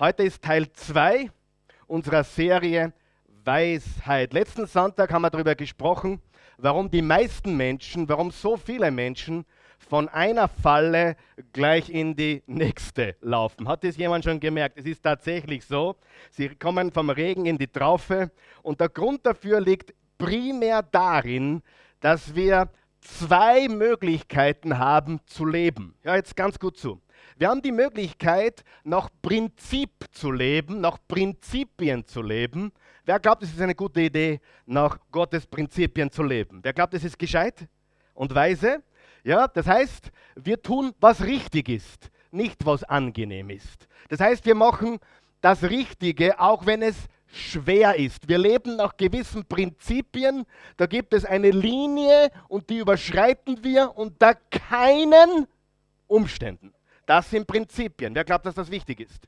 Heute ist Teil 2 unserer Serie Weisheit. Letzten Sonntag haben wir darüber gesprochen, warum die meisten Menschen, warum so viele Menschen von einer Falle gleich in die nächste laufen. Hat das jemand schon gemerkt? Es ist tatsächlich so. Sie kommen vom Regen in die Traufe und der Grund dafür liegt primär darin, dass wir zwei Möglichkeiten haben zu leben. Ja, jetzt ganz gut zu. Wir haben die Möglichkeit, nach Prinzip zu leben, nach Prinzipien zu leben. Wer glaubt, es ist eine gute Idee, nach Gottes Prinzipien zu leben? Wer glaubt, es ist gescheit und weise? Ja, das heißt, wir tun, was richtig ist, nicht was angenehm ist. Das heißt, wir machen das Richtige, auch wenn es schwer ist. Wir leben nach gewissen Prinzipien, da gibt es eine Linie und die überschreiten wir unter keinen Umständen. Das sind Prinzipien. Wer glaubt, dass das wichtig ist?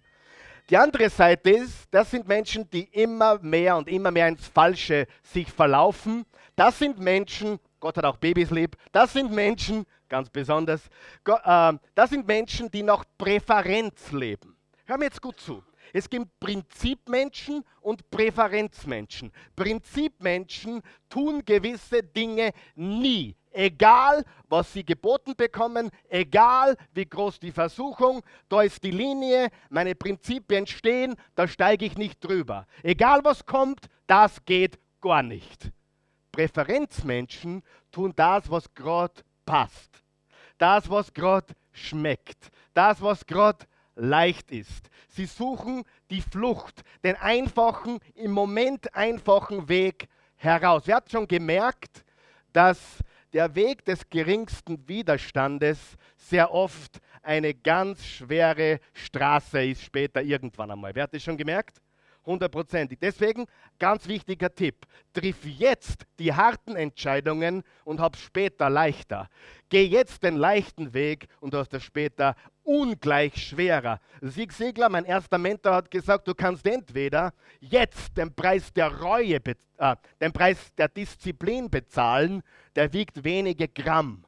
Die andere Seite ist, das sind Menschen, die immer mehr und immer mehr ins Falsche sich verlaufen. Das sind Menschen, Gott hat auch Babys lieb, das sind Menschen, ganz besonders, äh, das sind Menschen, die nach Präferenz leben. Hör mir jetzt gut zu. Es gibt Prinzipmenschen und Präferenzmenschen. Prinzipmenschen tun gewisse Dinge nie. Egal, was sie geboten bekommen, egal wie groß die Versuchung, da ist die Linie, meine Prinzipien stehen, da steige ich nicht drüber. Egal was kommt, das geht gar nicht. Präferenzmenschen tun das, was gerade passt. Das, was gerade schmeckt. Das, was gerade leicht ist. Sie suchen die Flucht, den einfachen, im Moment einfachen Weg heraus. Wer hat schon gemerkt, dass der Weg des geringsten Widerstandes sehr oft eine ganz schwere Straße ist später irgendwann einmal. Wer hat das schon gemerkt? hundertprozentig. Deswegen ganz wichtiger Tipp. Triff jetzt die harten Entscheidungen und hab später leichter. Geh jetzt den leichten Weg und du hast das später ungleich schwerer. Sieg Segler, mein erster Mentor, hat gesagt, du kannst entweder jetzt den Preis der Reue, äh, den Preis der Disziplin bezahlen, der wiegt wenige Gramm.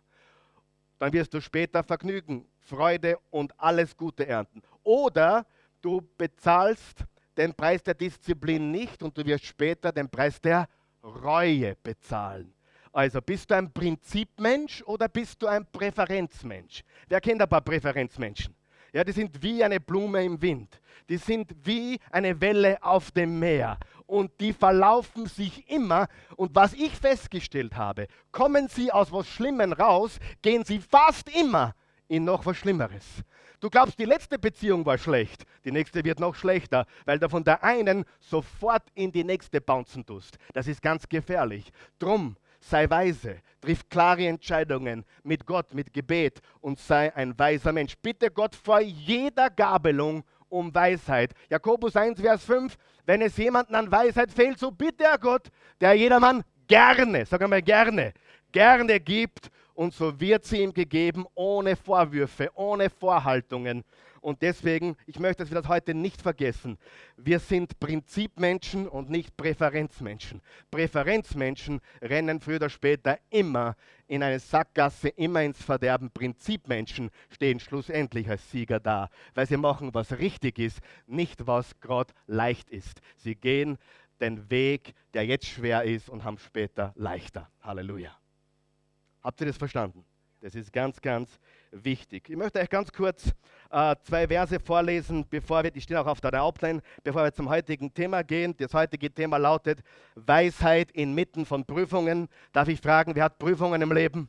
Dann wirst du später Vergnügen, Freude und alles Gute ernten. Oder du bezahlst den Preis der Disziplin nicht und du wirst später den Preis der Reue bezahlen. Also bist du ein Prinzipmensch oder bist du ein Präferenzmensch? Wer kennt ein paar Präferenzmenschen? Ja, die sind wie eine Blume im Wind. Die sind wie eine Welle auf dem Meer. Und die verlaufen sich immer. Und was ich festgestellt habe, kommen sie aus was Schlimmem raus, gehen sie fast immer in noch was Schlimmeres. Du glaubst, die letzte Beziehung war schlecht, die nächste wird noch schlechter, weil du von der einen sofort in die nächste bouncen tust. Das ist ganz gefährlich. Drum sei weise, triff klare Entscheidungen mit Gott, mit Gebet und sei ein weiser Mensch. Bitte Gott vor jeder Gabelung um Weisheit. Jakobus 1, Vers 5, wenn es jemanden an Weisheit fehlt, so bitte er Gott, der jedermann gerne, sag einmal gerne, gerne gibt und so wird sie ihm gegeben, ohne Vorwürfe, ohne Vorhaltungen. Und deswegen, ich möchte, dass wir das heute nicht vergessen. Wir sind Prinzipmenschen und nicht Präferenzmenschen. Präferenzmenschen rennen früher oder später immer in eine Sackgasse, immer ins Verderben. Prinzipmenschen stehen schlussendlich als Sieger da, weil sie machen, was richtig ist, nicht was gerade leicht ist. Sie gehen den Weg, der jetzt schwer ist und haben später leichter. Halleluja. Habt ihr das verstanden? Das ist ganz, ganz wichtig. Ich möchte euch ganz kurz äh, zwei Verse vorlesen, bevor wir, die stehen auch auf der Outline, bevor wir zum heutigen Thema gehen. Das heutige Thema lautet Weisheit inmitten von Prüfungen. Darf ich fragen, wer hat Prüfungen im Leben?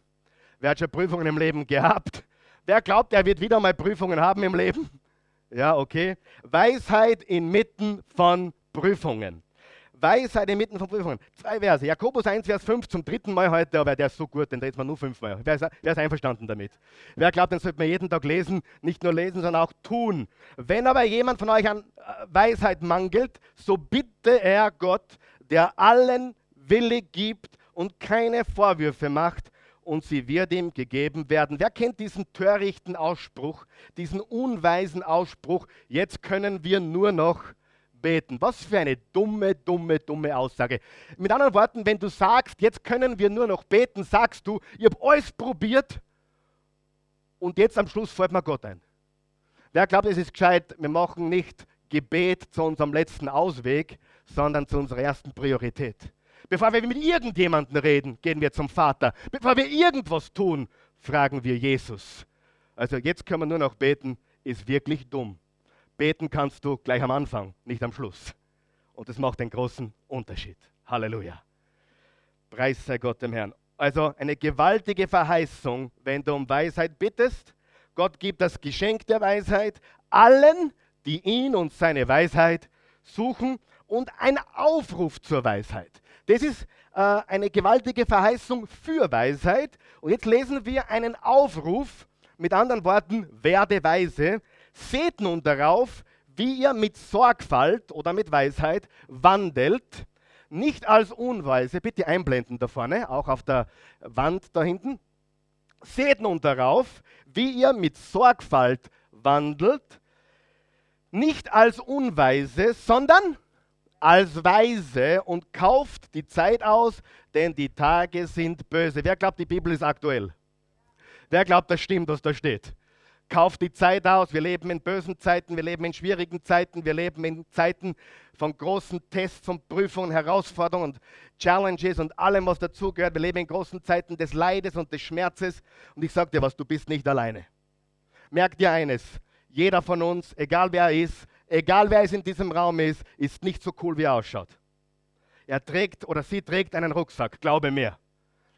Wer hat schon Prüfungen im Leben gehabt? Wer glaubt, er wird wieder mal Prüfungen haben im Leben? Ja, okay. Weisheit inmitten von Prüfungen. Weisheit inmitten von Prüfungen. Zwei Verse. Jakobus 1, Vers 5 zum dritten Mal heute, aber der ist so gut, den dreht man nur fünfmal. Wer ist, wer ist einverstanden damit? Wer glaubt, den sollte man jeden Tag lesen, nicht nur lesen, sondern auch tun. Wenn aber jemand von euch an äh, Weisheit mangelt, so bitte er Gott, der allen Wille gibt und keine Vorwürfe macht, und sie wird ihm gegeben werden. Wer kennt diesen törichten Ausspruch, diesen unweisen Ausspruch, jetzt können wir nur noch beten. Was für eine dumme, dumme, dumme Aussage. Mit anderen Worten, wenn du sagst, jetzt können wir nur noch beten, sagst du, ich habe alles probiert und jetzt am Schluss fällt mir Gott ein. Wer glaubt, es ist gescheit, wir machen nicht Gebet zu unserem letzten Ausweg, sondern zu unserer ersten Priorität. Bevor wir mit irgendjemandem reden, gehen wir zum Vater. Bevor wir irgendwas tun, fragen wir Jesus. Also jetzt können wir nur noch beten, ist wirklich dumm. Beten kannst du gleich am Anfang, nicht am Schluss. Und das macht einen großen Unterschied. Halleluja. Preis sei Gott dem Herrn. Also eine gewaltige Verheißung, wenn du um Weisheit bittest. Gott gibt das Geschenk der Weisheit allen, die ihn und seine Weisheit suchen und ein Aufruf zur Weisheit. Das ist äh, eine gewaltige Verheißung für Weisheit. Und jetzt lesen wir einen Aufruf, mit anderen Worten, werde weise. Seht nun darauf, wie ihr mit Sorgfalt oder mit Weisheit wandelt, nicht als Unweise, bitte einblenden da vorne, auch auf der Wand da hinten. Seht nun darauf, wie ihr mit Sorgfalt wandelt, nicht als Unweise, sondern als Weise und kauft die Zeit aus, denn die Tage sind böse. Wer glaubt, die Bibel ist aktuell? Wer glaubt, das stimmt, was da steht? Kauft die Zeit aus. Wir leben in bösen Zeiten, wir leben in schwierigen Zeiten, wir leben in Zeiten von großen Tests, von Prüfungen, Herausforderungen und Challenges und allem, was dazugehört. Wir leben in großen Zeiten des Leides und des Schmerzes. Und ich sage dir was, du bist nicht alleine. Merk dir eines, jeder von uns, egal wer er ist, egal wer es in diesem Raum ist, ist nicht so cool, wie er ausschaut. Er trägt oder sie trägt einen Rucksack, glaube mir.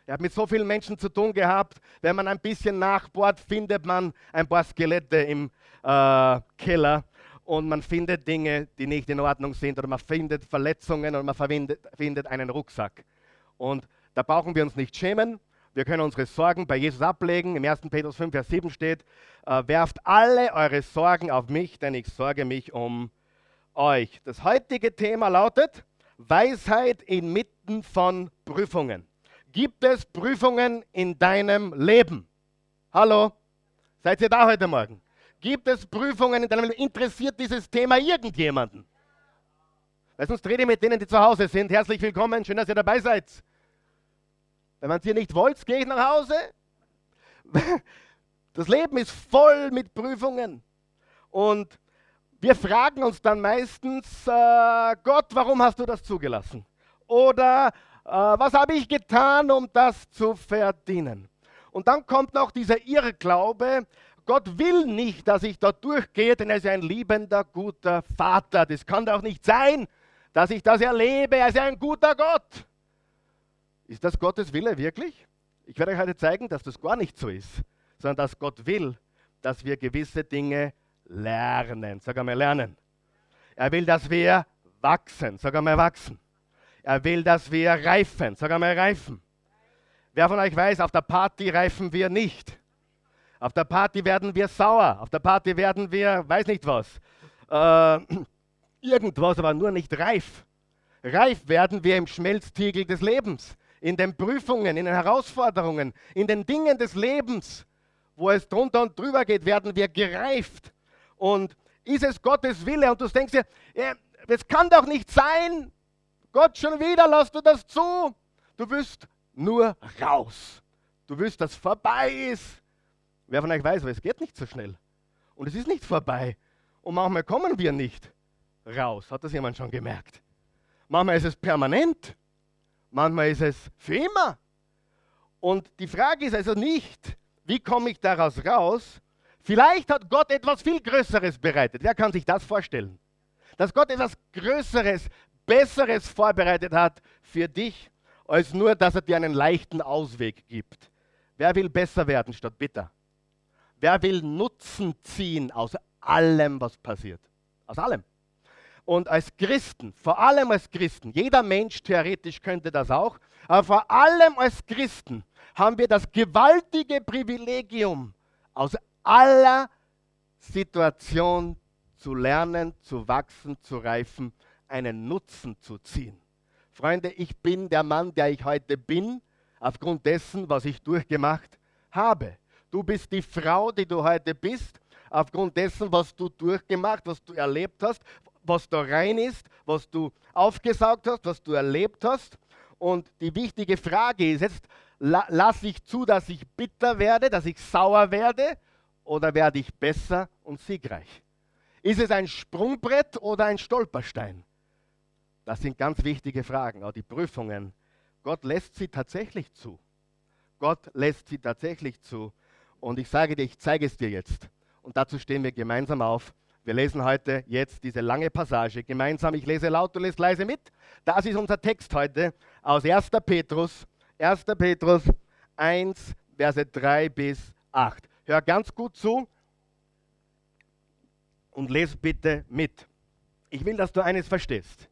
Er hat mit so vielen Menschen zu tun gehabt. Wenn man ein bisschen nachbohrt, findet man ein paar Skelette im äh, Keller und man findet Dinge, die nicht in Ordnung sind oder man findet Verletzungen und man findet einen Rucksack. Und da brauchen wir uns nicht schämen. Wir können unsere Sorgen bei Jesus ablegen. Im 1. Petrus 5, Vers 7 steht, äh, werft alle eure Sorgen auf mich, denn ich sorge mich um euch. Das heutige Thema lautet Weisheit inmitten von Prüfungen. Gibt es Prüfungen in deinem Leben? Hallo? Seid ihr da heute Morgen? Gibt es Prüfungen in deinem Leben? Interessiert dieses Thema irgendjemanden? Weil sonst rede ich mit denen, die zu Hause sind. Herzlich willkommen, schön, dass ihr dabei seid. Wenn man es hier nicht wollt, gehe ich nach Hause. Das Leben ist voll mit Prüfungen. Und wir fragen uns dann meistens, äh, Gott, warum hast du das zugelassen? Oder was habe ich getan, um das zu verdienen? Und dann kommt noch dieser Irrglaube, Gott will nicht, dass ich da durchgehe, denn er ist ein liebender, guter Vater. Das kann doch nicht sein, dass ich das erlebe. Er ist ein guter Gott. Ist das Gottes Wille wirklich? Ich werde euch heute zeigen, dass das gar nicht so ist, sondern dass Gott will, dass wir gewisse Dinge lernen. Sag einmal lernen. Er will, dass wir wachsen. Sag einmal wachsen. Er will, dass wir reifen. Sag einmal reifen. Wer von euch weiß, auf der Party reifen wir nicht. Auf der Party werden wir sauer. Auf der Party werden wir, weiß nicht was, äh, irgendwas, aber nur nicht reif. Reif werden wir im Schmelztiegel des Lebens in den Prüfungen, in den Herausforderungen, in den Dingen des Lebens, wo es drunter und drüber geht, werden wir gereift. Und ist es Gottes Wille? Und du denkst dir, es kann doch nicht sein, Gott schon wieder, lass du das zu. Du wirst nur raus. Du wirst, dass vorbei ist. Wer von euch weiß, aber es geht nicht so schnell. Und es ist nicht vorbei. Und manchmal kommen wir nicht raus. Hat das jemand schon gemerkt? Manchmal ist es permanent. Manchmal ist es für immer. Und die Frage ist also nicht, wie komme ich daraus raus? Vielleicht hat Gott etwas viel Größeres bereitet. Wer kann sich das vorstellen? Dass Gott etwas Größeres, Besseres vorbereitet hat für dich, als nur, dass er dir einen leichten Ausweg gibt. Wer will besser werden statt bitter? Wer will Nutzen ziehen aus allem, was passiert? Aus allem. Und als Christen, vor allem als Christen, jeder Mensch theoretisch könnte das auch, aber vor allem als Christen haben wir das gewaltige Privilegium, aus aller Situation zu lernen, zu wachsen, zu reifen, einen Nutzen zu ziehen. Freunde, ich bin der Mann, der ich heute bin, aufgrund dessen, was ich durchgemacht habe. Du bist die Frau, die du heute bist, aufgrund dessen, was du durchgemacht, was du erlebt hast, was da rein ist, was du aufgesaugt hast, was du erlebt hast. Und die wichtige Frage ist jetzt, la lasse ich zu, dass ich bitter werde, dass ich sauer werde oder werde ich besser und siegreich? Ist es ein Sprungbrett oder ein Stolperstein? Das sind ganz wichtige Fragen. Auch die Prüfungen. Gott lässt sie tatsächlich zu. Gott lässt sie tatsächlich zu. Und ich sage dir, ich zeige es dir jetzt. Und dazu stehen wir gemeinsam auf. Wir lesen heute jetzt diese lange Passage gemeinsam. Ich lese laut, du lest leise mit. Das ist unser Text heute aus 1. Petrus, 1. Petrus 1, Verse 3 bis 8. Hör ganz gut zu und lese bitte mit. Ich will, dass du eines verstehst.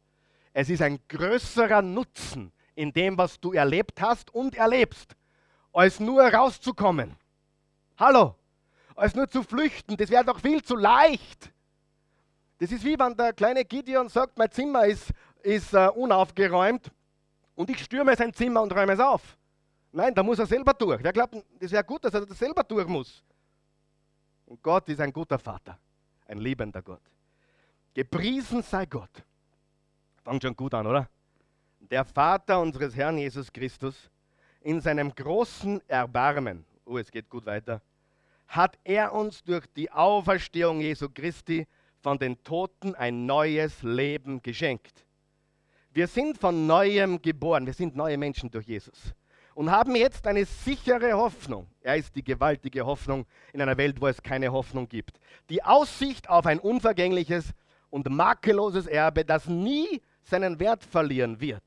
Es ist ein größerer Nutzen in dem, was du erlebt hast und erlebst, als nur rauszukommen. Hallo, als nur zu flüchten. Das wäre doch viel zu leicht. Das ist wie wenn der kleine Gideon sagt, mein Zimmer ist, ist uh, unaufgeräumt und ich stürme sein Zimmer und räume es auf. Nein, da muss er selber durch. Wer glaubt, das wäre gut, dass er das selber durch muss. Und Gott ist ein guter Vater, ein liebender Gott. Gepriesen sei Gott. Fangt schon gut an, oder? Der Vater unseres Herrn Jesus Christus, in seinem großen Erbarmen, oh, es geht gut weiter, hat er uns durch die Auferstehung Jesu Christi von den Toten ein neues Leben geschenkt. Wir sind von neuem geboren, wir sind neue Menschen durch Jesus und haben jetzt eine sichere Hoffnung. Er ist die gewaltige Hoffnung in einer Welt, wo es keine Hoffnung gibt. Die Aussicht auf ein unvergängliches und makelloses Erbe, das nie seinen Wert verlieren wird.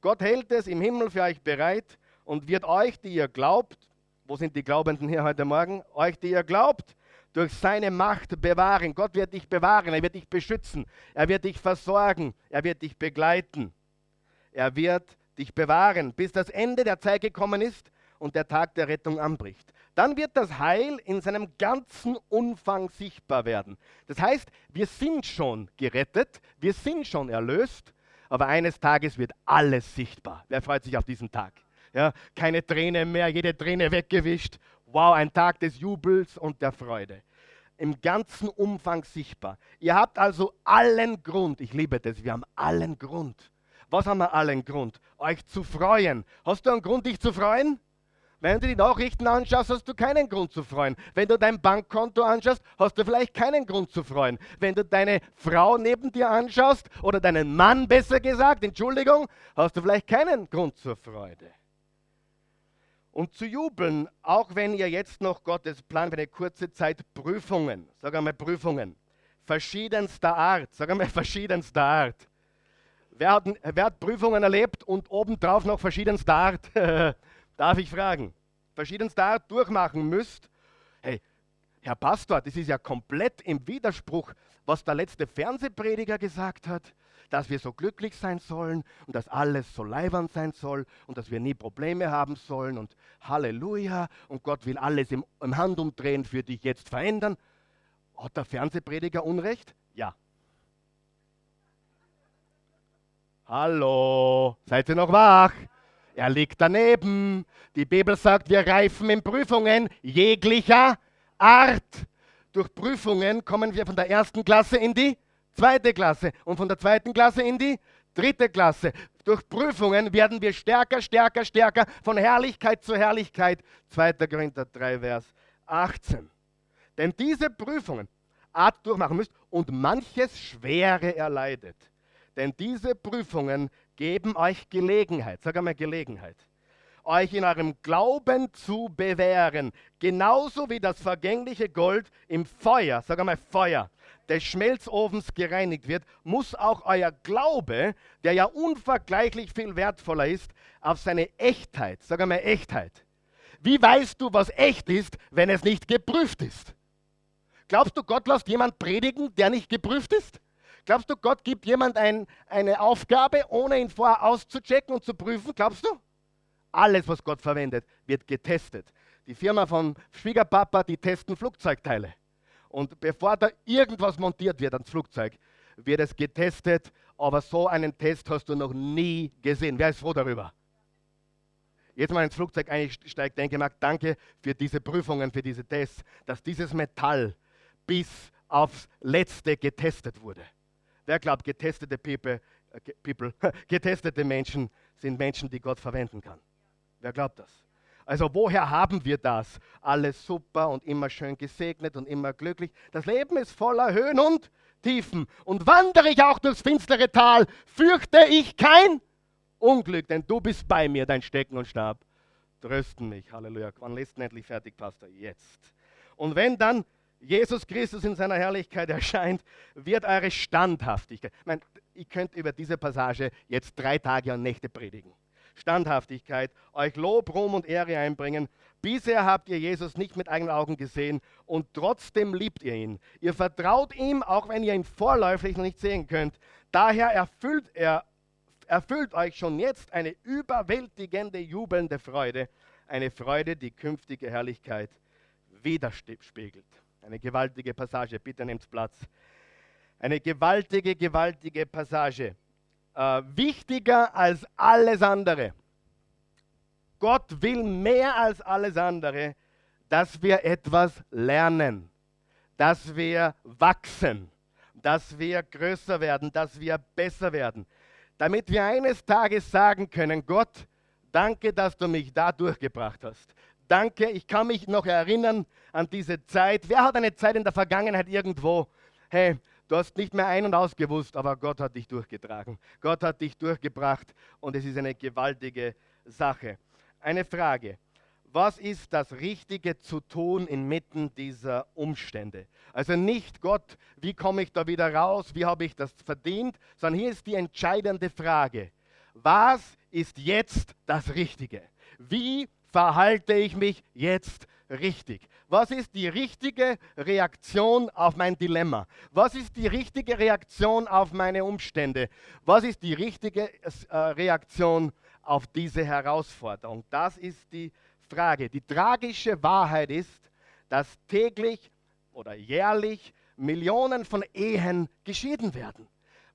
Gott hält es im Himmel für euch bereit und wird euch, die ihr glaubt, wo sind die Glaubenden hier heute Morgen? Euch, die ihr glaubt, durch seine Macht bewahren. Gott wird dich bewahren, er wird dich beschützen, er wird dich versorgen, er wird dich begleiten. Er wird dich bewahren, bis das Ende der Zeit gekommen ist und der Tag der Rettung anbricht. Dann wird das Heil in seinem ganzen Umfang sichtbar werden. Das heißt, wir sind schon gerettet, wir sind schon erlöst, aber eines Tages wird alles sichtbar. Wer freut sich auf diesen Tag? Ja, keine Träne mehr, jede Träne weggewischt. Wow, ein Tag des Jubels und der Freude. Im ganzen Umfang sichtbar. Ihr habt also allen Grund, ich liebe das, wir haben allen Grund. Was haben wir allen Grund? Euch zu freuen. Hast du einen Grund, dich zu freuen? Wenn du die Nachrichten anschaust, hast du keinen Grund zu freuen. Wenn du dein Bankkonto anschaust, hast du vielleicht keinen Grund zu freuen. Wenn du deine Frau neben dir anschaust oder deinen Mann besser gesagt, Entschuldigung, hast du vielleicht keinen Grund zur Freude und zu jubeln, auch wenn ihr jetzt noch Gottes Plan für eine kurze Zeit Prüfungen, sag einmal Prüfungen, verschiedenster Art, sag einmal verschiedenster Art. Wer hat, wer hat Prüfungen erlebt und obendrauf noch verschiedenster Art? Darf ich fragen? Verschiedenster Art durchmachen müsst? Hey, Herr Pastor, das ist ja komplett im Widerspruch, was der letzte Fernsehprediger gesagt hat dass wir so glücklich sein sollen und dass alles so leibernd sein soll und dass wir nie Probleme haben sollen und Halleluja und Gott will alles im, im Handumdrehen für dich jetzt verändern. Hat der Fernsehprediger Unrecht? Ja. Hallo, seid ihr noch wach? Er liegt daneben. Die Bibel sagt, wir reifen in Prüfungen jeglicher Art. Durch Prüfungen kommen wir von der ersten Klasse in die zweite Klasse und von der zweiten Klasse in die dritte Klasse. Durch Prüfungen werden wir stärker, stärker, stärker, von Herrlichkeit zu Herrlichkeit. 2. Korinther 3, Vers 18. Denn diese Prüfungen Art durchmachen müsst und manches Schwere erleidet. Denn diese Prüfungen geben euch Gelegenheit, sag einmal Gelegenheit, euch in eurem Glauben zu bewähren. Genauso wie das vergängliche Gold im Feuer, sag einmal Feuer, des Schmelzofens gereinigt wird, muss auch euer Glaube, der ja unvergleichlich viel wertvoller ist, auf seine Echtheit, sag einmal Echtheit. Wie weißt du, was echt ist, wenn es nicht geprüft ist? Glaubst du, Gott lässt jemand predigen, der nicht geprüft ist? Glaubst du, Gott gibt jemand ein, eine Aufgabe, ohne ihn vorher auszuchecken und zu prüfen? Glaubst du? Alles, was Gott verwendet, wird getestet. Die Firma von Schwiegerpapa, die testen Flugzeugteile. Und bevor da irgendwas montiert wird ans Flugzeug, wird es getestet. Aber so einen Test hast du noch nie gesehen. Wer ist froh darüber? Jetzt mal ins Flugzeug einsteigt, denke ich, danke für diese Prüfungen, für diese Tests, dass dieses Metall bis aufs Letzte getestet wurde. Wer glaubt, getestete People, äh, people getestete Menschen sind Menschen, die Gott verwenden kann? Wer glaubt das? Also woher haben wir das? Alles super und immer schön gesegnet und immer glücklich. Das Leben ist voller Höhen und Tiefen. Und wandere ich auch durchs finstere Tal, fürchte ich kein Unglück, denn du bist bei mir, dein Stecken und Stab trösten mich. Halleluja. Wann lässt endlich fertig, Pastor? Jetzt. Und wenn dann Jesus Christus in seiner Herrlichkeit erscheint, wird eure Standhaftigkeit. Ich meine, ihr könnt über diese Passage jetzt drei Tage und Nächte predigen. Standhaftigkeit, euch Lob, Ruhm und Ehre einbringen. Bisher habt ihr Jesus nicht mit eigenen Augen gesehen und trotzdem liebt ihr ihn. Ihr vertraut ihm, auch wenn ihr ihn vorläufig noch nicht sehen könnt. Daher erfüllt er erfüllt euch schon jetzt eine überwältigende, jubelnde Freude, eine Freude, die künftige Herrlichkeit widerspiegelt. Eine gewaltige Passage, bitte nehmt Platz. Eine gewaltige, gewaltige Passage. Äh, wichtiger als alles andere. Gott will mehr als alles andere, dass wir etwas lernen, dass wir wachsen, dass wir größer werden, dass wir besser werden damit wir eines Tages sagen können, Gott, danke, dass du mich da durchgebracht hast. Danke, ich kann mich noch erinnern an diese Zeit. Wer hat eine Zeit in der Vergangenheit irgendwo, hey, du hast nicht mehr ein- und ausgewusst, aber Gott hat dich durchgetragen. Gott hat dich durchgebracht und es ist eine gewaltige Sache. Eine Frage was ist das Richtige zu tun inmitten dieser Umstände. Also nicht Gott, wie komme ich da wieder raus, wie habe ich das verdient, sondern hier ist die entscheidende Frage. Was ist jetzt das Richtige? Wie verhalte ich mich jetzt richtig? Was ist die richtige Reaktion auf mein Dilemma? Was ist die richtige Reaktion auf meine Umstände? Was ist die richtige äh, Reaktion auf diese Herausforderung? Das ist die Frage. Die tragische Wahrheit ist, dass täglich oder jährlich Millionen von Ehen geschieden werden,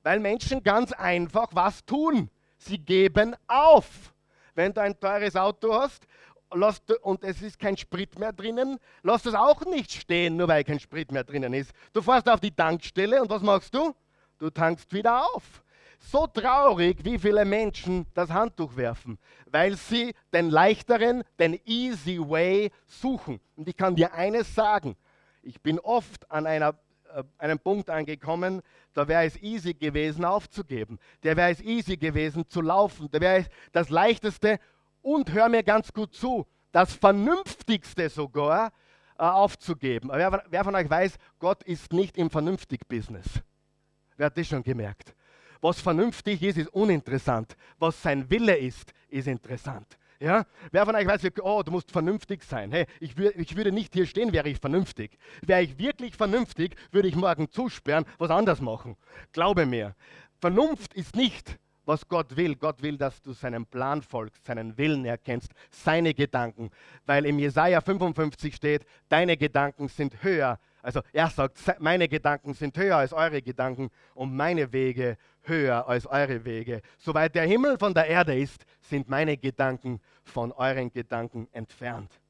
weil Menschen ganz einfach was tun. Sie geben auf. Wenn du ein teures Auto hast und es ist kein Sprit mehr drinnen, lass es auch nicht stehen, nur weil kein Sprit mehr drinnen ist. Du fährst auf die Tankstelle und was machst du? Du tankst wieder auf so traurig, wie viele Menschen das Handtuch werfen, weil sie den leichteren, den easy way suchen. Und ich kann dir eines sagen, ich bin oft an einer, äh, einem Punkt angekommen, da wäre es easy gewesen aufzugeben. Der wäre es easy gewesen zu laufen. Da wäre es das leichteste und hör mir ganz gut zu, das vernünftigste sogar äh, aufzugeben. Wer, wer von euch weiß, Gott ist nicht im Vernünftig-Business. Wer hat das schon gemerkt? Was vernünftig ist, ist uninteressant. Was sein Wille ist, ist interessant. Ja? Wer von euch weiß, oh, du musst vernünftig sein. Hey, ich, ich würde nicht hier stehen, wäre ich vernünftig. Wäre ich wirklich vernünftig, würde ich morgen zusperren, was anders machen. Glaube mir, Vernunft ist nicht, was Gott will. Gott will, dass du seinen Plan folgst, seinen Willen erkennst, seine Gedanken. Weil im Jesaja 55 steht, deine Gedanken sind höher. Also er sagt, meine Gedanken sind höher als eure Gedanken und meine Wege höher als eure Wege. Soweit der Himmel von der Erde ist, sind meine Gedanken von euren Gedanken entfernt.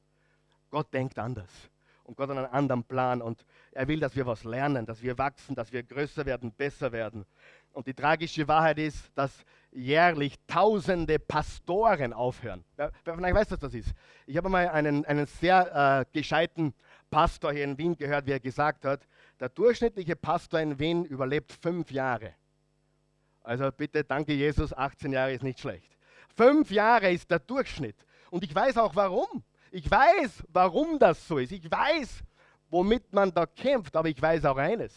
Gott denkt anders und Gott hat einen anderen Plan und er will, dass wir was lernen, dass wir wachsen, dass wir größer werden, besser werden. Und die tragische Wahrheit ist, dass jährlich tausende Pastoren aufhören. Wer, wer euch weiß, was das ist? Ich habe mal einen, einen sehr äh, gescheiten Pastor hier in Wien gehört, wie er gesagt hat, der durchschnittliche Pastor in Wien überlebt fünf Jahre. Also bitte, danke Jesus, 18 Jahre ist nicht schlecht. Fünf Jahre ist der Durchschnitt. Und ich weiß auch warum. Ich weiß, warum das so ist. Ich weiß, womit man da kämpft. Aber ich weiß auch eines.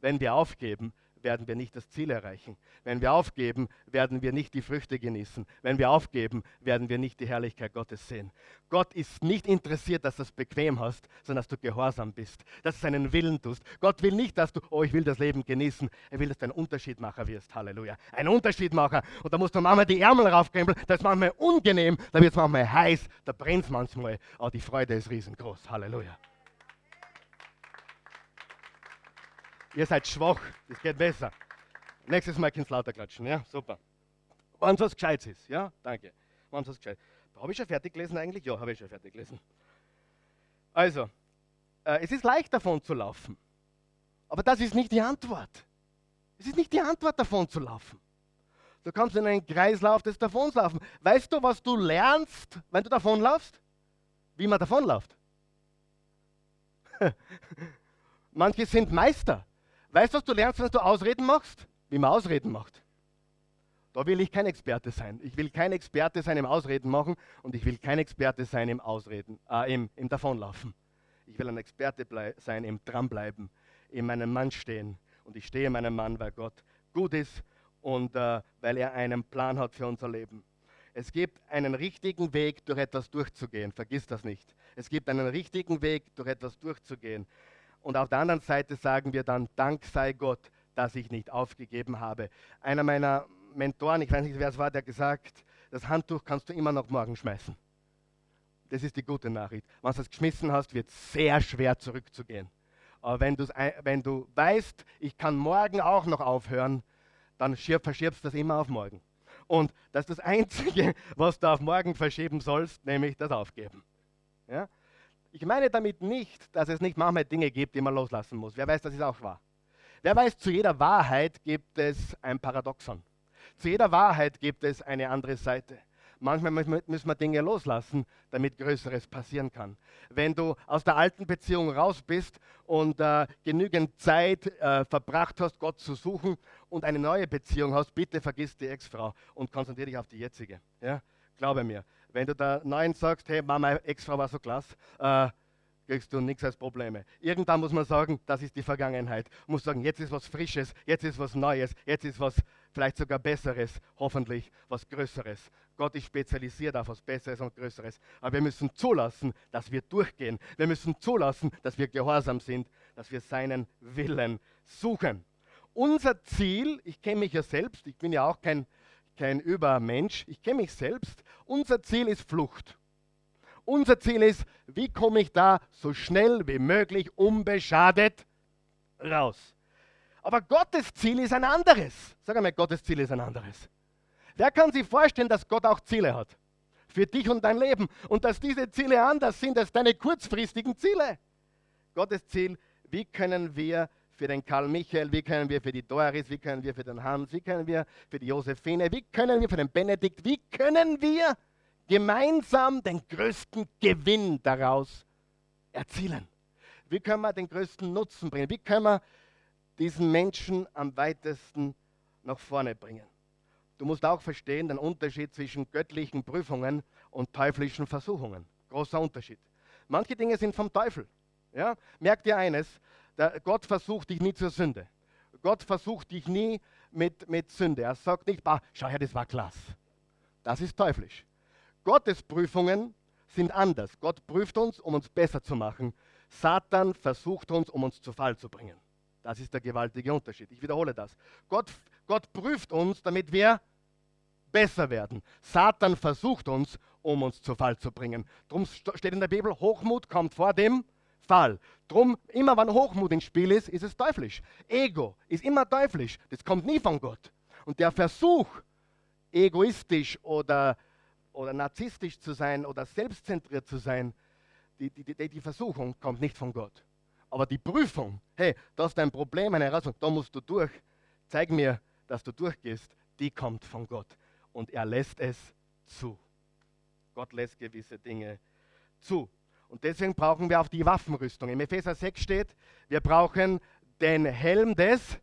Wenn wir aufgeben, werden wir nicht das Ziel erreichen. Wenn wir aufgeben, werden wir nicht die Früchte genießen. Wenn wir aufgeben, werden wir nicht die Herrlichkeit Gottes sehen. Gott ist nicht interessiert, dass du es bequem hast, sondern dass du gehorsam bist, dass du seinen Willen tust. Gott will nicht, dass du, oh, ich will das Leben genießen. Er will, dass du ein Unterschiedmacher wirst. Halleluja. Ein Unterschiedmacher. Und da musst du manchmal die Ärmel raufkrempeln. Das ist manchmal unangenehm, da wird es manchmal heiß, da brennt es manchmal. Aber die Freude ist riesengroß. Halleluja. Ihr seid schwach, das geht besser. Nächstes Mal könnt ihr lauter klatschen, ja? Super. Wenn es was Gescheites ist, ja? Danke. Wenn was Gescheites Habe ich schon fertig gelesen eigentlich? Ja, habe ich schon fertig gelesen. Also, äh, es ist leicht davon zu laufen. Aber das ist nicht die Antwort. Es ist nicht die Antwort, davon zu laufen. Du kannst in einen Kreislauf des Davonlaufen. Weißt du, was du lernst, wenn du davonlaufst? wie man davonläuft. Manche sind Meister. Weißt du, was du lernst, wenn du Ausreden machst? Wie man Ausreden macht. Da will ich kein Experte sein. Ich will kein Experte sein im Ausreden machen und ich will kein Experte sein im Ausreden, äh, im, im Davonlaufen. Ich will ein Experte sein im Dranbleiben, in meinem Mann stehen. Und ich stehe meinem Mann, weil Gott gut ist und äh, weil er einen Plan hat für unser Leben. Es gibt einen richtigen Weg, durch etwas durchzugehen. Vergiss das nicht. Es gibt einen richtigen Weg, durch etwas durchzugehen. Und auf der anderen Seite sagen wir dann, Dank sei Gott, dass ich nicht aufgegeben habe. Einer meiner Mentoren, ich weiß nicht, wer es war, der gesagt, das Handtuch kannst du immer noch morgen schmeißen. Das ist die gute Nachricht. Wenn du es geschmissen hast, wird es sehr schwer zurückzugehen. Aber wenn, wenn du weißt, ich kann morgen auch noch aufhören, dann verschiebst du das immer auf morgen. Und das ist das Einzige, was du auf morgen verschieben sollst, nämlich das Aufgeben. Ja? Ich meine damit nicht, dass es nicht manchmal Dinge gibt, die man loslassen muss. Wer weiß, das ist auch wahr. Wer weiß, zu jeder Wahrheit gibt es ein Paradoxon. Zu jeder Wahrheit gibt es eine andere Seite. Manchmal müssen wir Dinge loslassen, damit Größeres passieren kann. Wenn du aus der alten Beziehung raus bist und äh, genügend Zeit äh, verbracht hast, Gott zu suchen und eine neue Beziehung hast, bitte vergiss die Ex-Frau und konzentriere dich auf die jetzige. Ja? Glaube mir. Wenn du der Neuen sagst, hey, Mama, Ex-Frau war so klasse, äh, kriegst du nichts als Probleme. Irgendwann muss man sagen, das ist die Vergangenheit. Man muss sagen, jetzt ist was Frisches, jetzt ist was Neues, jetzt ist was vielleicht sogar Besseres, hoffentlich was Größeres. Gott ist spezialisiert auf was Besseres und Größeres. Aber wir müssen zulassen, dass wir durchgehen. Wir müssen zulassen, dass wir gehorsam sind, dass wir seinen Willen suchen. Unser Ziel, ich kenne mich ja selbst, ich bin ja auch kein, kein Übermensch, ich kenne mich selbst, unser Ziel ist Flucht. Unser Ziel ist, wie komme ich da so schnell wie möglich unbeschadet raus. Aber Gottes Ziel ist ein anderes. Sag einmal, Gottes Ziel ist ein anderes. Wer kann sich vorstellen, dass Gott auch Ziele hat? Für dich und dein Leben. Und dass diese Ziele anders sind als deine kurzfristigen Ziele. Gottes Ziel, wie können wir für den Karl Michael, wie können wir für die Doris, wie können wir für den Hans, wie können wir für die Josephine, wie können wir für den Benedikt, wie können wir gemeinsam den größten Gewinn daraus erzielen? Wie können wir den größten Nutzen bringen? Wie können wir diesen Menschen am weitesten nach vorne bringen? Du musst auch verstehen den Unterschied zwischen göttlichen Prüfungen und teuflischen Versuchungen. Großer Unterschied. Manche Dinge sind vom Teufel. Ja? Merk dir eines, Gott versucht dich nie zur Sünde. Gott versucht dich nie mit, mit Sünde. Er sagt nicht, bah, schau her, das war klasse. Das ist teuflisch. Gottes Prüfungen sind anders. Gott prüft uns, um uns besser zu machen. Satan versucht uns, um uns zu Fall zu bringen. Das ist der gewaltige Unterschied. Ich wiederhole das. Gott, Gott prüft uns, damit wir besser werden. Satan versucht uns, um uns zu Fall zu bringen. Darum steht in der Bibel, Hochmut kommt vor dem Fall. Drum, immer wenn Hochmut ins Spiel ist, ist es teuflisch. Ego ist immer teuflisch. Das kommt nie von Gott. Und der Versuch, egoistisch oder oder narzisstisch zu sein oder selbstzentriert zu sein, die, die, die, die Versuchung kommt nicht von Gott. Aber die Prüfung, hey, das ist dein Problem, eine Herausforderung, da musst du durch. Zeig mir, dass du durchgehst, die kommt von Gott. Und er lässt es zu. Gott lässt gewisse Dinge zu. Und deswegen brauchen wir auch die Waffenrüstung. Im Epheser 6 steht, wir brauchen den Helm des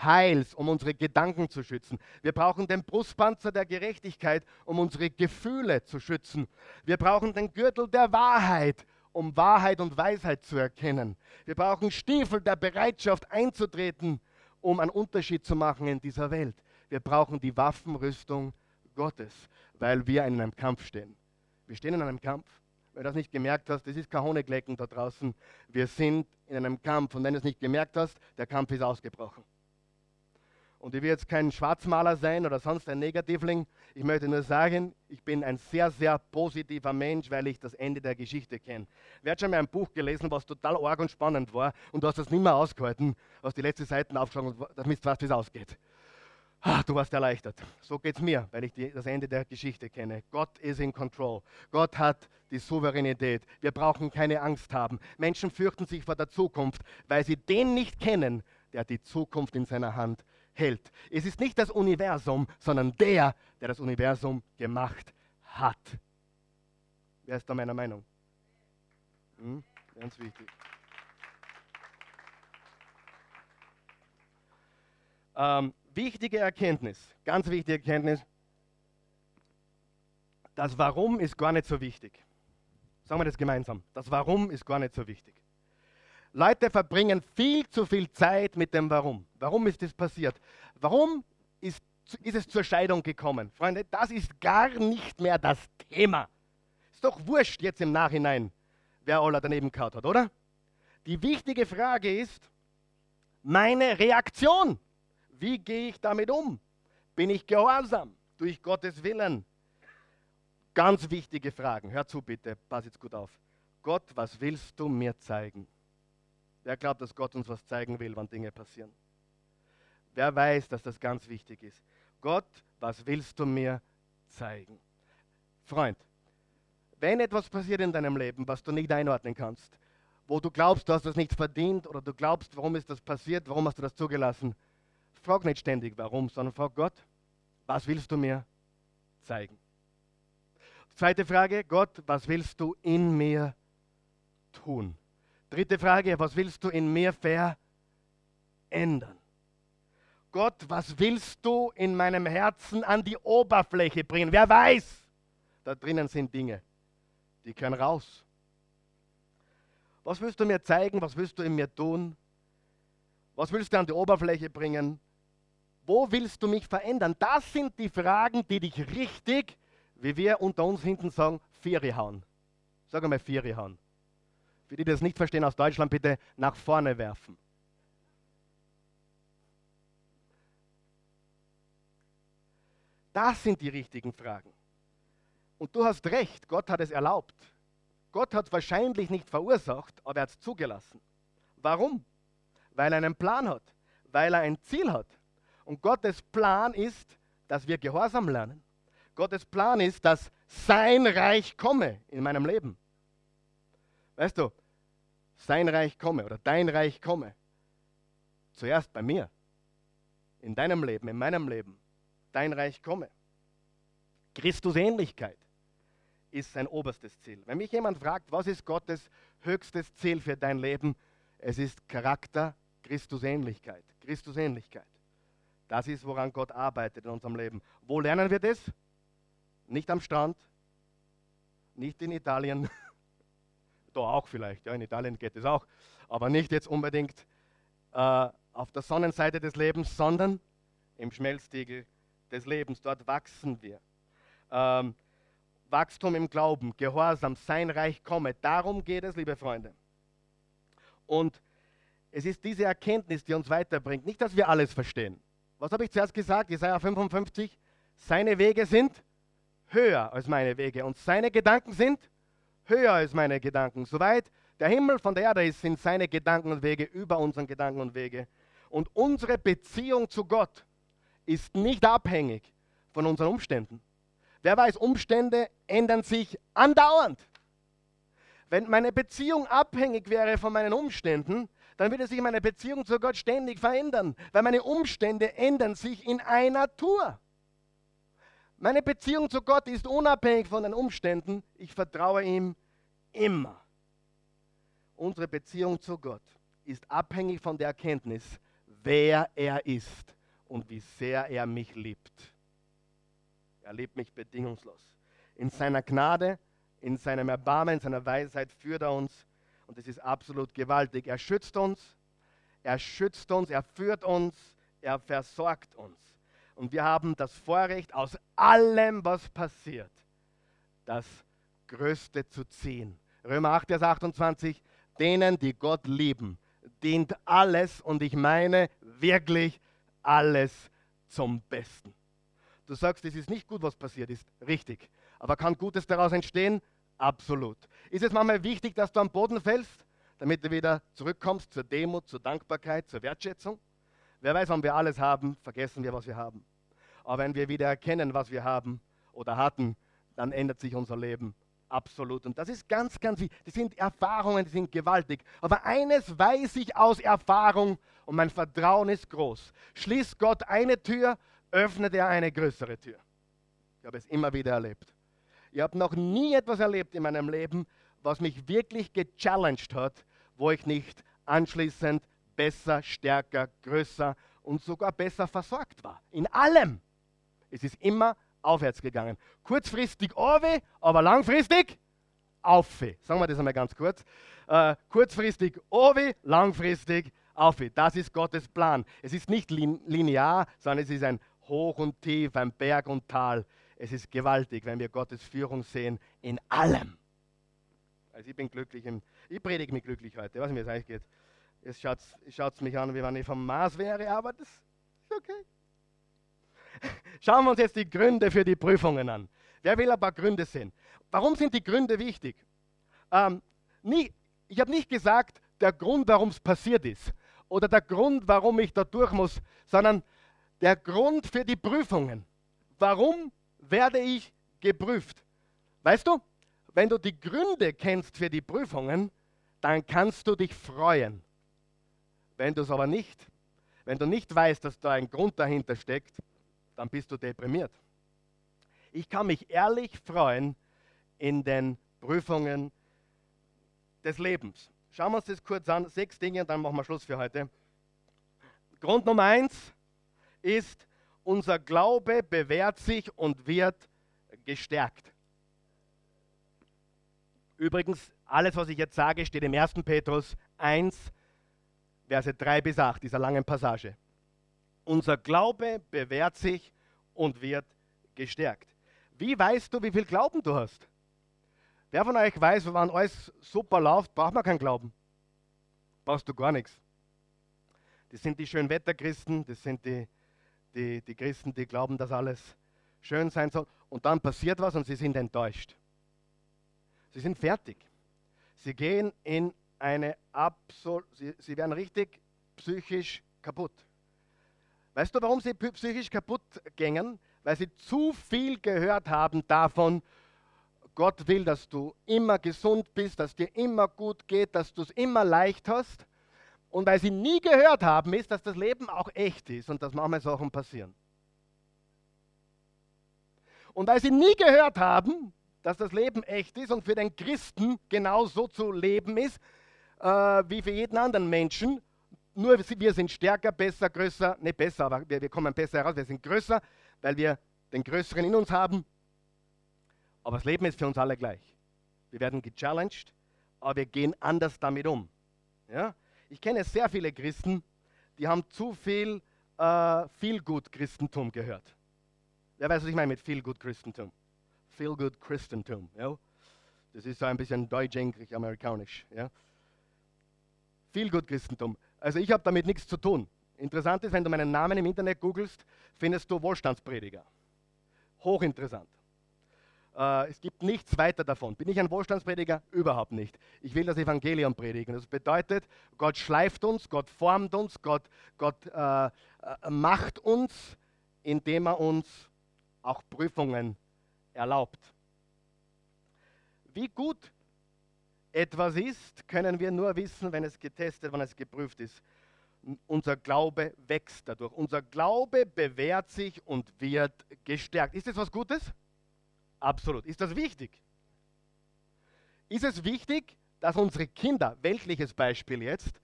Heils, um unsere Gedanken zu schützen. Wir brauchen den Brustpanzer der Gerechtigkeit, um unsere Gefühle zu schützen. Wir brauchen den Gürtel der Wahrheit, um Wahrheit und Weisheit zu erkennen. Wir brauchen Stiefel der Bereitschaft einzutreten, um einen Unterschied zu machen in dieser Welt. Wir brauchen die Waffenrüstung Gottes, weil wir in einem Kampf stehen. Wir stehen in einem Kampf. Wenn du das nicht gemerkt hast, das ist kein Honiglecken da draußen. Wir sind in einem Kampf. Und wenn du es nicht gemerkt hast, der Kampf ist ausgebrochen. Und ich will jetzt kein Schwarzmaler sein oder sonst ein Negativling. Ich möchte nur sagen, ich bin ein sehr, sehr positiver Mensch, weil ich das Ende der Geschichte kenne. Wer hat schon mal ein Buch gelesen, was total arg und spannend war und du hast das nicht mehr ausgehalten, hast die letzten Seiten aufgeschlagen und damit weißt, wie es ausgeht. Ah, du warst erleichtert. So geht es mir, weil ich die, das Ende der Geschichte kenne. Gott ist in control. Gott hat die Souveränität. Wir brauchen keine Angst haben. Menschen fürchten sich vor der Zukunft, weil sie den nicht kennen, der die Zukunft in seiner Hand hält. Es ist nicht das Universum, sondern der, der das Universum gemacht hat. Wer ist da meiner Meinung? Hm? Ganz wichtig. Ähm, wichtige Erkenntnis, ganz wichtige Erkenntnis, das Warum ist gar nicht so wichtig. Sagen wir das gemeinsam. Das Warum ist gar nicht so wichtig. Leute verbringen viel zu viel Zeit mit dem Warum. Warum ist das passiert? Warum ist, ist es zur Scheidung gekommen? Freunde, das ist gar nicht mehr das Thema. Ist doch wurscht jetzt im Nachhinein, wer aller daneben kaut hat, oder? Die wichtige Frage ist, meine Reaktion. Wie gehe ich damit um? Bin ich gehorsam? Durch Gottes Willen? Ganz wichtige Fragen. Hör zu bitte, pass jetzt gut auf. Gott, was willst du mir zeigen? Wer glaubt, dass Gott uns was zeigen will, wann Dinge passieren? Wer weiß, dass das ganz wichtig ist? Gott, was willst du mir zeigen? Freund, wenn etwas passiert in deinem Leben, was du nicht einordnen kannst, wo du glaubst, du hast das nicht verdient oder du glaubst, warum ist das passiert, warum hast du das zugelassen, frag nicht ständig warum, sondern frag Gott, was willst du mir zeigen? Zweite Frage, Gott, was willst du in mir tun? Dritte Frage, was willst du in mir verändern? Gott, was willst du in meinem Herzen an die Oberfläche bringen? Wer weiß, da drinnen sind Dinge, die können raus. Was willst du mir zeigen? Was willst du in mir tun? Was willst du an die Oberfläche bringen? Wo willst du mich verändern? Das sind die Fragen, die dich richtig, wie wir unter uns hinten sagen, Vieri hauen. Sag einmal Vieri hauen. Für die, die das nicht verstehen aus Deutschland, bitte nach vorne werfen. Das sind die richtigen Fragen. Und du hast recht, Gott hat es erlaubt. Gott hat es wahrscheinlich nicht verursacht, aber er hat es zugelassen. Warum? Weil er einen Plan hat, weil er ein Ziel hat. Und Gottes Plan ist, dass wir Gehorsam lernen. Gottes Plan ist, dass sein Reich komme in meinem Leben. Weißt du, sein Reich komme oder dein Reich komme. Zuerst bei mir, in deinem Leben, in meinem Leben. Dein Reich komme. Christusähnlichkeit ist sein oberstes Ziel. Wenn mich jemand fragt, was ist Gottes höchstes Ziel für dein Leben, es ist Charakter, Christusähnlichkeit. Christusähnlichkeit. Das ist, woran Gott arbeitet in unserem Leben. Wo lernen wir das? Nicht am Strand, nicht in Italien, da auch vielleicht, ja, in Italien geht es auch, aber nicht jetzt unbedingt äh, auf der Sonnenseite des Lebens, sondern im Schmelztiegel des Lebens. Dort wachsen wir. Ähm, Wachstum im Glauben, Gehorsam, sein Reich komme. Darum geht es, liebe Freunde. Und es ist diese Erkenntnis, die uns weiterbringt. Nicht, dass wir alles verstehen. Was habe ich zuerst gesagt? Jesaja 55. Seine Wege sind höher als meine Wege und seine Gedanken sind höher als meine Gedanken. Soweit der Himmel von der Erde ist, sind seine Gedanken und Wege über unseren Gedanken und Wege. Und unsere Beziehung zu Gott ist nicht abhängig von unseren Umständen. Wer weiß, Umstände ändern sich andauernd. Wenn meine Beziehung abhängig wäre von meinen Umständen, dann würde sich meine Beziehung zu Gott ständig verändern, weil meine Umstände ändern sich in einer Tour. Meine Beziehung zu Gott ist unabhängig von den Umständen. Ich vertraue ihm immer. Unsere Beziehung zu Gott ist abhängig von der Erkenntnis, wer er ist und wie sehr er mich liebt. Er liebt mich bedingungslos. In seiner Gnade, in seinem Erbarmen, in seiner Weisheit führt er uns und es ist absolut gewaltig. Er schützt uns, er schützt uns, er führt uns, er versorgt uns. Und wir haben das Vorrecht, aus allem, was passiert, das Größte zu ziehen. Römer 8, Vers 28, denen, die Gott lieben, dient alles, und ich meine wirklich alles zum Besten. Du sagst, es ist nicht gut, was passiert ist. Richtig. Aber kann Gutes daraus entstehen? Absolut. Ist es manchmal wichtig, dass du am Boden fällst, damit du wieder zurückkommst zur Demut, zur Dankbarkeit, zur Wertschätzung? Wer weiß, wann wir alles haben, vergessen wir, was wir haben. Aber wenn wir wieder erkennen, was wir haben oder hatten, dann ändert sich unser Leben absolut. Und das ist ganz, ganz wichtig. Das sind Erfahrungen, die sind gewaltig. Aber eines weiß ich aus Erfahrung und mein Vertrauen ist groß. Schließt Gott eine Tür, öffnet er eine größere Tür. Ich habe es immer wieder erlebt. Ich habe noch nie etwas erlebt in meinem Leben, was mich wirklich gechallenged hat, wo ich nicht anschließend besser, stärker, größer und sogar besser versorgt war. In allem. Es ist immer aufwärts gegangen. Kurzfristig Orwe, aber langfristig Aufe. Sagen wir das einmal ganz kurz. Äh, kurzfristig Orwe, langfristig Aufe. Das ist Gottes Plan. Es ist nicht lin linear, sondern es ist ein Hoch und Tief, ein Berg und Tal. Es ist gewaltig, wenn wir Gottes Führung sehen in allem. Also ich bin glücklich, im, ich predige mich glücklich heute. Nicht, wie es eigentlich geht. Jetzt schaut es mich an, wie wenn ich vom Mars wäre, aber das ist okay. Schauen wir uns jetzt die Gründe für die Prüfungen an. Wer will ein paar Gründe sehen? Warum sind die Gründe wichtig? Ähm, nie, ich habe nicht gesagt, der Grund, warum es passiert ist oder der Grund, warum ich da durch muss, sondern der Grund für die Prüfungen. Warum werde ich geprüft? Weißt du, wenn du die Gründe kennst für die Prüfungen, dann kannst du dich freuen. Wenn du es aber nicht, wenn du nicht weißt, dass da ein Grund dahinter steckt, dann bist du deprimiert. Ich kann mich ehrlich freuen in den Prüfungen des Lebens. Schauen wir uns das kurz an. Sechs Dinge und dann machen wir Schluss für heute. Grund Nummer eins ist, unser Glaube bewährt sich und wird gestärkt. Übrigens, alles, was ich jetzt sage, steht im 1. Petrus 1, Verse 3 bis 8, dieser langen Passage. Unser Glaube bewährt sich und wird gestärkt. Wie weißt du, wie viel Glauben du hast? Wer von euch weiß, wenn alles super läuft, braucht man keinen Glauben. Brauchst du gar nichts. Das sind die Schönwetterchristen, das sind die, die, die Christen, die glauben, dass alles schön sein soll. Und dann passiert was und sie sind enttäuscht. Sie sind fertig. Sie gehen in eine Absol sie, sie werden richtig psychisch kaputt. Weißt du, warum sie psychisch kaputt gingen? Weil sie zu viel gehört haben davon, Gott will, dass du immer gesund bist, dass dir immer gut geht, dass du es immer leicht hast. Und weil sie nie gehört haben, ist, dass das Leben auch echt ist und dass manchmal Sachen passieren. Und weil sie nie gehört haben, dass das Leben echt ist und für den Christen genauso zu leben ist, äh, wie für jeden anderen Menschen. Nur wir sind stärker, besser, größer, nicht besser, aber wir, wir kommen besser heraus, wir sind größer, weil wir den Größeren in uns haben. Aber das Leben ist für uns alle gleich. Wir werden gechallenged, aber wir gehen anders damit um. Ja? Ich kenne sehr viele Christen, die haben zu viel äh, Feel-Good-Christentum gehört. Wer weiß, was ich meine mit Feel-Good-Christentum? Feel-Good-Christentum. Ja? Das ist so ein bisschen deutsch-englisch-amerikanisch. Ja? Feel-Good-Christentum. Also ich habe damit nichts zu tun. Interessant ist, wenn du meinen Namen im Internet googelst, findest du Wohlstandsprediger. Hochinteressant. Äh, es gibt nichts weiter davon. Bin ich ein Wohlstandsprediger? Überhaupt nicht. Ich will das Evangelium predigen. Das bedeutet, Gott schleift uns, Gott formt uns, Gott, Gott äh, äh, macht uns, indem er uns auch Prüfungen erlaubt. Wie gut etwas ist, können wir nur wissen, wenn es getestet, wenn es geprüft ist. Unser Glaube wächst dadurch. Unser Glaube bewährt sich und wird gestärkt. Ist das was Gutes? Absolut. Ist das wichtig? Ist es wichtig, dass unsere Kinder, weltliches Beispiel jetzt,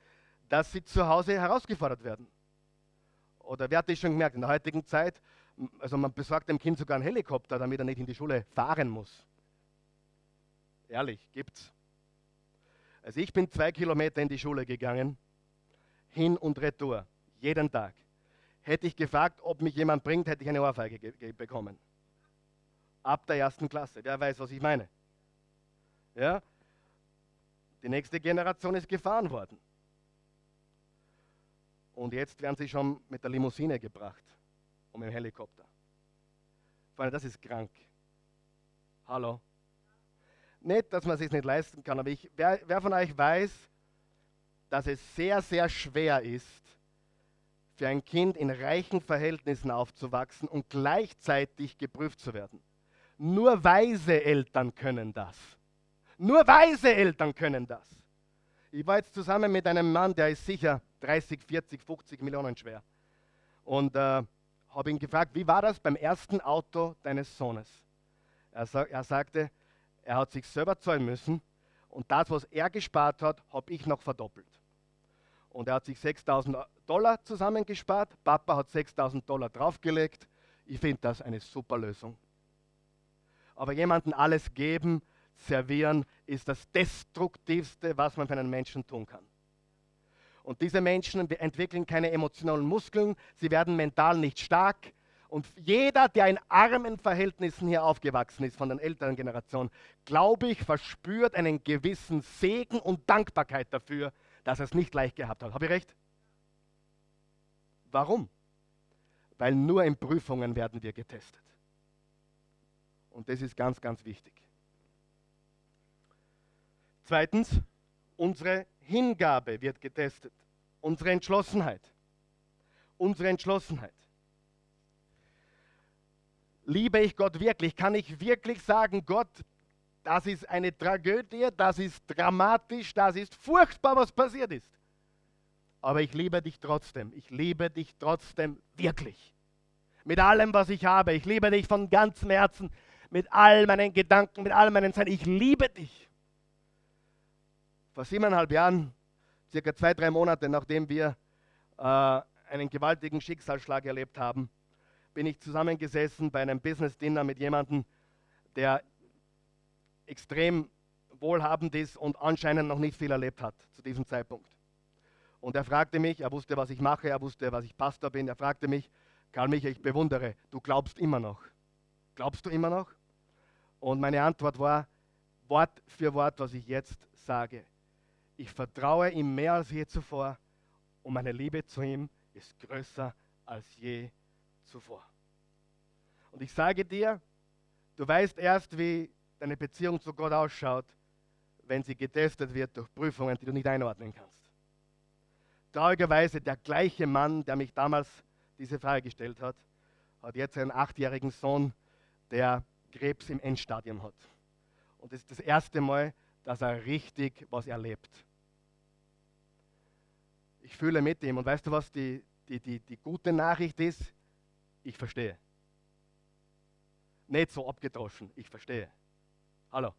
dass sie zu Hause herausgefordert werden? Oder wer hat das schon gemerkt, in der heutigen Zeit, also man besorgt dem Kind sogar einen Helikopter, damit er nicht in die Schule fahren muss. Ehrlich, gibt's. Also ich bin zwei Kilometer in die Schule gegangen, hin und retour, jeden Tag. Hätte ich gefragt, ob mich jemand bringt, hätte ich eine Ohrfeige bekommen ab der ersten Klasse. Wer weiß, was ich meine? Ja? Die nächste Generation ist gefahren worden. Und jetzt werden sie schon mit der Limousine gebracht und mit dem Helikopter. Freunde, das ist krank. Hallo? Nicht, dass man es sich nicht leisten kann, aber ich, wer, wer von euch weiß, dass es sehr, sehr schwer ist, für ein Kind in reichen Verhältnissen aufzuwachsen und gleichzeitig geprüft zu werden? Nur weise Eltern können das. Nur weise Eltern können das. Ich war jetzt zusammen mit einem Mann, der ist sicher 30, 40, 50 Millionen schwer. Und äh, habe ihn gefragt, wie war das beim ersten Auto deines Sohnes? Er, er sagte, er hat sich selber zahlen müssen Und das, was er gespart hat, habe ich noch verdoppelt. Und er hat sich 6000 Dollar zusammengespart. Papa hat 6000 Dollar draufgelegt. Ich finde das eine super Lösung. Aber jemandem alles geben, servieren, ist das Destruktivste, was man für einen Menschen tun kann. Und diese Menschen entwickeln keine emotionalen Muskeln, sie werden mental nicht stark. Und jeder, der in armen Verhältnissen hier aufgewachsen ist, von den älteren Generationen, glaube ich, verspürt einen gewissen Segen und Dankbarkeit dafür, dass er es nicht leicht gehabt hat. Habe ich recht? Warum? Weil nur in Prüfungen werden wir getestet. Und das ist ganz, ganz wichtig. Zweitens, unsere Hingabe wird getestet. Unsere Entschlossenheit. Unsere Entschlossenheit. Liebe ich Gott wirklich? Kann ich wirklich sagen, Gott, das ist eine Tragödie, das ist dramatisch, das ist furchtbar, was passiert ist. Aber ich liebe dich trotzdem. Ich liebe dich trotzdem wirklich. Mit allem, was ich habe. Ich liebe dich von ganzem Herzen. Mit all meinen Gedanken, mit all meinen Sein. Ich liebe dich. Vor siebeneinhalb Jahren, circa zwei, drei Monate nachdem wir äh, einen gewaltigen Schicksalsschlag erlebt haben, bin ich zusammengesessen bei einem Business-Dinner mit jemandem, der extrem wohlhabend ist und anscheinend noch nicht viel erlebt hat zu diesem Zeitpunkt. Und er fragte mich, er wusste, was ich mache, er wusste, was ich Pastor bin, er fragte mich, Karl Michael, ich bewundere, du glaubst immer noch. Glaubst du immer noch? Und meine Antwort war, Wort für Wort, was ich jetzt sage. Ich vertraue ihm mehr als je zuvor und meine Liebe zu ihm ist größer als je zuvor. Und ich sage dir, du weißt erst, wie deine Beziehung zu Gott ausschaut, wenn sie getestet wird durch Prüfungen, die du nicht einordnen kannst. Traurigerweise der gleiche Mann, der mich damals diese Frage gestellt hat, hat jetzt einen achtjährigen Sohn, der Krebs im Endstadium hat. Und das ist das erste Mal, dass er richtig was erlebt. Ich fühle mit ihm. Und weißt du, was die, die, die, die gute Nachricht ist? Ich verstehe. Nicht so abgedroschen, ich verstehe. Hallo.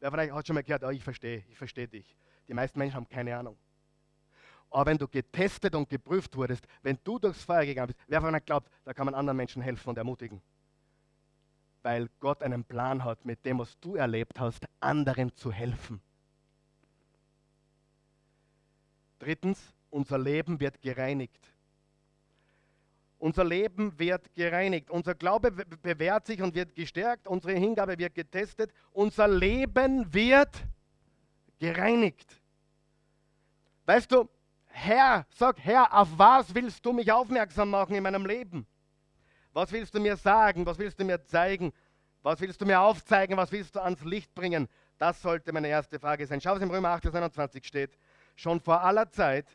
Wer vielleicht hat schon mal gehört, oh, ich verstehe, ich verstehe dich. Die meisten Menschen haben keine Ahnung. Aber wenn du getestet und geprüft wurdest, wenn du durchs Feuer gegangen bist, wer von euch glaubt, da kann man anderen Menschen helfen und ermutigen? Weil Gott einen Plan hat, mit dem, was du erlebt hast, anderen zu helfen. Drittens, unser Leben wird gereinigt. Unser Leben wird gereinigt. Unser Glaube bewährt sich und wird gestärkt. Unsere Hingabe wird getestet. Unser Leben wird gereinigt. Weißt du, Herr, sag Herr, auf was willst du mich aufmerksam machen in meinem Leben? Was willst du mir sagen? Was willst du mir zeigen? Was willst du mir aufzeigen? Was willst du ans Licht bringen? Das sollte meine erste Frage sein. Schau, was im Römer 8, 29 steht. Schon vor aller Zeit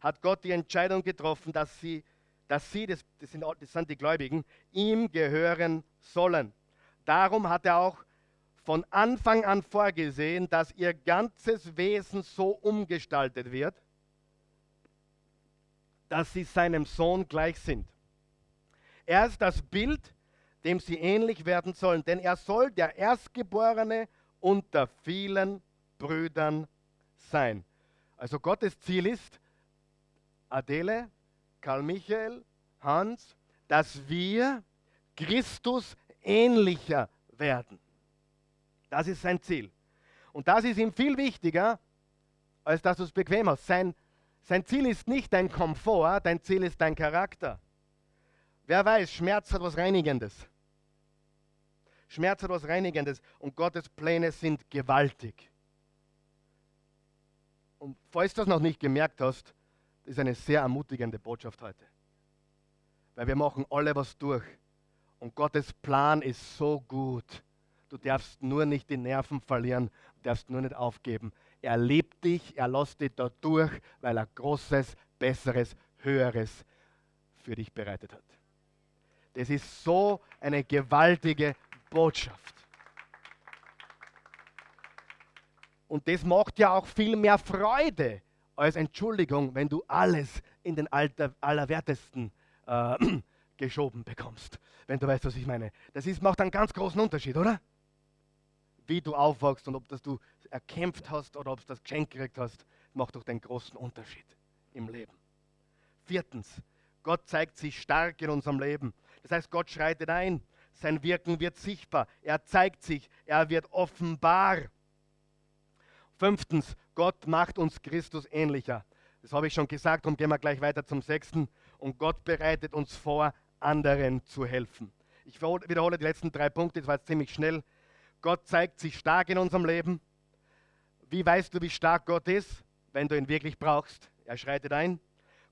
hat Gott die Entscheidung getroffen, dass sie dass sie, das, das, sind, das sind die Gläubigen, ihm gehören sollen. Darum hat er auch von Anfang an vorgesehen, dass ihr ganzes Wesen so umgestaltet wird, dass sie seinem Sohn gleich sind. Er ist das Bild, dem sie ähnlich werden sollen, denn er soll der Erstgeborene unter vielen Brüdern sein. Also Gottes Ziel ist, Adele, Karl Michael, Hans, dass wir Christus ähnlicher werden. Das ist sein Ziel. Und das ist ihm viel wichtiger, als dass du es bequem hast. Sein, sein Ziel ist nicht dein Komfort, dein Ziel ist dein Charakter. Wer weiß, Schmerz hat was Reinigendes. Schmerz hat was Reinigendes und Gottes Pläne sind gewaltig. Und falls du das noch nicht gemerkt hast, das ist eine sehr ermutigende Botschaft heute. Weil wir machen alle was durch. Und Gottes Plan ist so gut. Du darfst nur nicht die Nerven verlieren, du darfst nur nicht aufgeben. Er liebt dich, er lässt dich da durch, weil er Großes, Besseres, Höheres für dich bereitet hat. Das ist so eine gewaltige Botschaft. Und das macht ja auch viel mehr Freude, als Entschuldigung, wenn du alles in den Alter, Allerwertesten äh, geschoben bekommst. Wenn du weißt, was ich meine. Das ist, macht einen ganz großen Unterschied, oder? Wie du aufwachst und ob das du erkämpft hast oder ob du das Geschenk gekriegt hast, macht doch den großen Unterschied im Leben. Viertens, Gott zeigt sich stark in unserem Leben. Das heißt, Gott schreitet ein, sein Wirken wird sichtbar, er zeigt sich, er wird offenbar. Fünftens, Gott macht uns Christus ähnlicher. Das habe ich schon gesagt, darum gehen wir gleich weiter zum sechsten. Und Gott bereitet uns vor, anderen zu helfen. Ich wiederhole die letzten drei Punkte, das war jetzt ziemlich schnell. Gott zeigt sich stark in unserem Leben. Wie weißt du, wie stark Gott ist? Wenn du ihn wirklich brauchst. Er schreitet ein.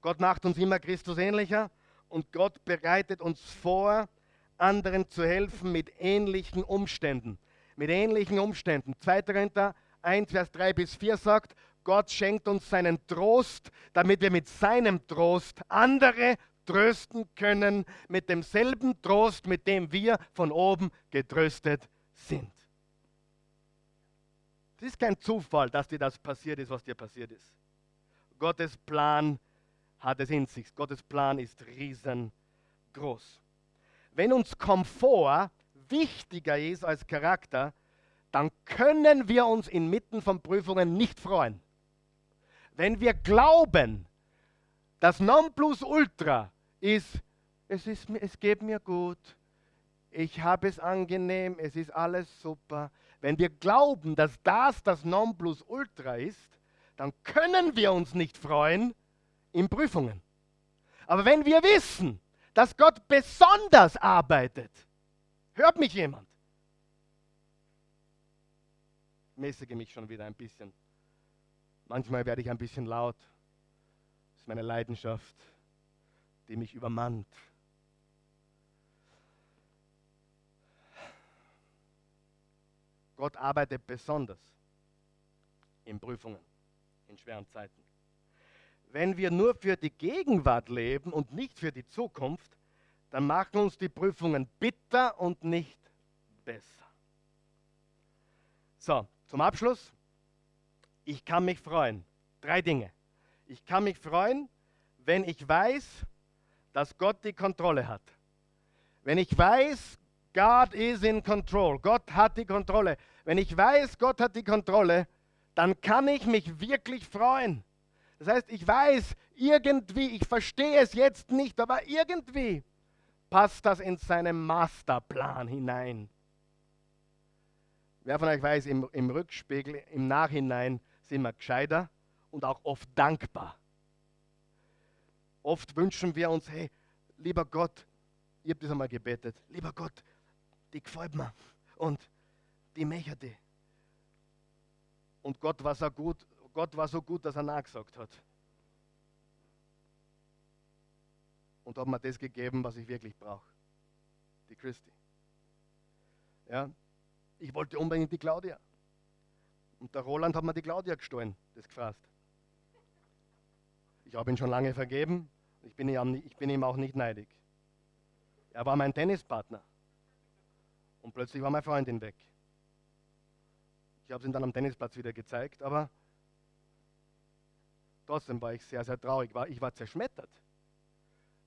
Gott macht uns immer Christus ähnlicher und Gott bereitet uns vor, anderen zu helfen mit ähnlichen Umständen. Mit ähnlichen Umständen. 2. Korinther 1, Vers 3 bis 4 sagt, Gott schenkt uns seinen Trost, damit wir mit seinem Trost andere trösten können, mit demselben Trost, mit dem wir von oben getröstet sind. Es ist kein Zufall, dass dir das passiert ist, was dir passiert ist. Gottes Plan hat es in sich. Gottes Plan ist riesengroß. Wenn uns Komfort wichtiger ist als Charakter, dann können wir uns inmitten von Prüfungen nicht freuen. Wenn wir glauben, das Nonplusultra ist, es, ist, es geht mir gut, ich habe es angenehm, es ist alles super. Wenn wir glauben, dass das das Nonplusultra ist, dann können wir uns nicht freuen in Prüfungen. Aber wenn wir wissen, dass Gott besonders arbeitet, hört mich jemand? Mäßige mich schon wieder ein bisschen. Manchmal werde ich ein bisschen laut. Das ist meine Leidenschaft die mich übermannt. Gott arbeitet besonders in Prüfungen, in schweren Zeiten. Wenn wir nur für die Gegenwart leben und nicht für die Zukunft, dann machen uns die Prüfungen bitter und nicht besser. So, zum Abschluss. Ich kann mich freuen. Drei Dinge. Ich kann mich freuen, wenn ich weiß, dass Gott die Kontrolle hat. Wenn ich weiß, God is in control, Gott hat die Kontrolle. Wenn ich weiß, Gott hat die Kontrolle, dann kann ich mich wirklich freuen. Das heißt, ich weiß irgendwie, ich verstehe es jetzt nicht, aber irgendwie passt das in seinen Masterplan hinein. Wer von euch weiß, im, im Rückspiegel, im Nachhinein sind wir gescheiter und auch oft dankbar. Oft wünschen wir uns, hey, lieber Gott, ich habe das einmal gebetet, lieber Gott, die gefällt mir und die möchte. Und Gott war so gut, Gott war so gut, dass er nachgesagt hat. Und hat mir das gegeben, was ich wirklich brauche. Die Christi. Ja, ich wollte unbedingt die Claudia. Und der Roland hat mir die Claudia gestohlen, das gefasst. Ich habe ihn schon lange vergeben, ich bin, ihm, ich bin ihm auch nicht neidig. Er war mein Tennispartner. Und plötzlich war meine Freundin weg. Ich habe es ihm dann am Tennisplatz wieder gezeigt, aber trotzdem war ich sehr, sehr traurig. Ich war zerschmettert.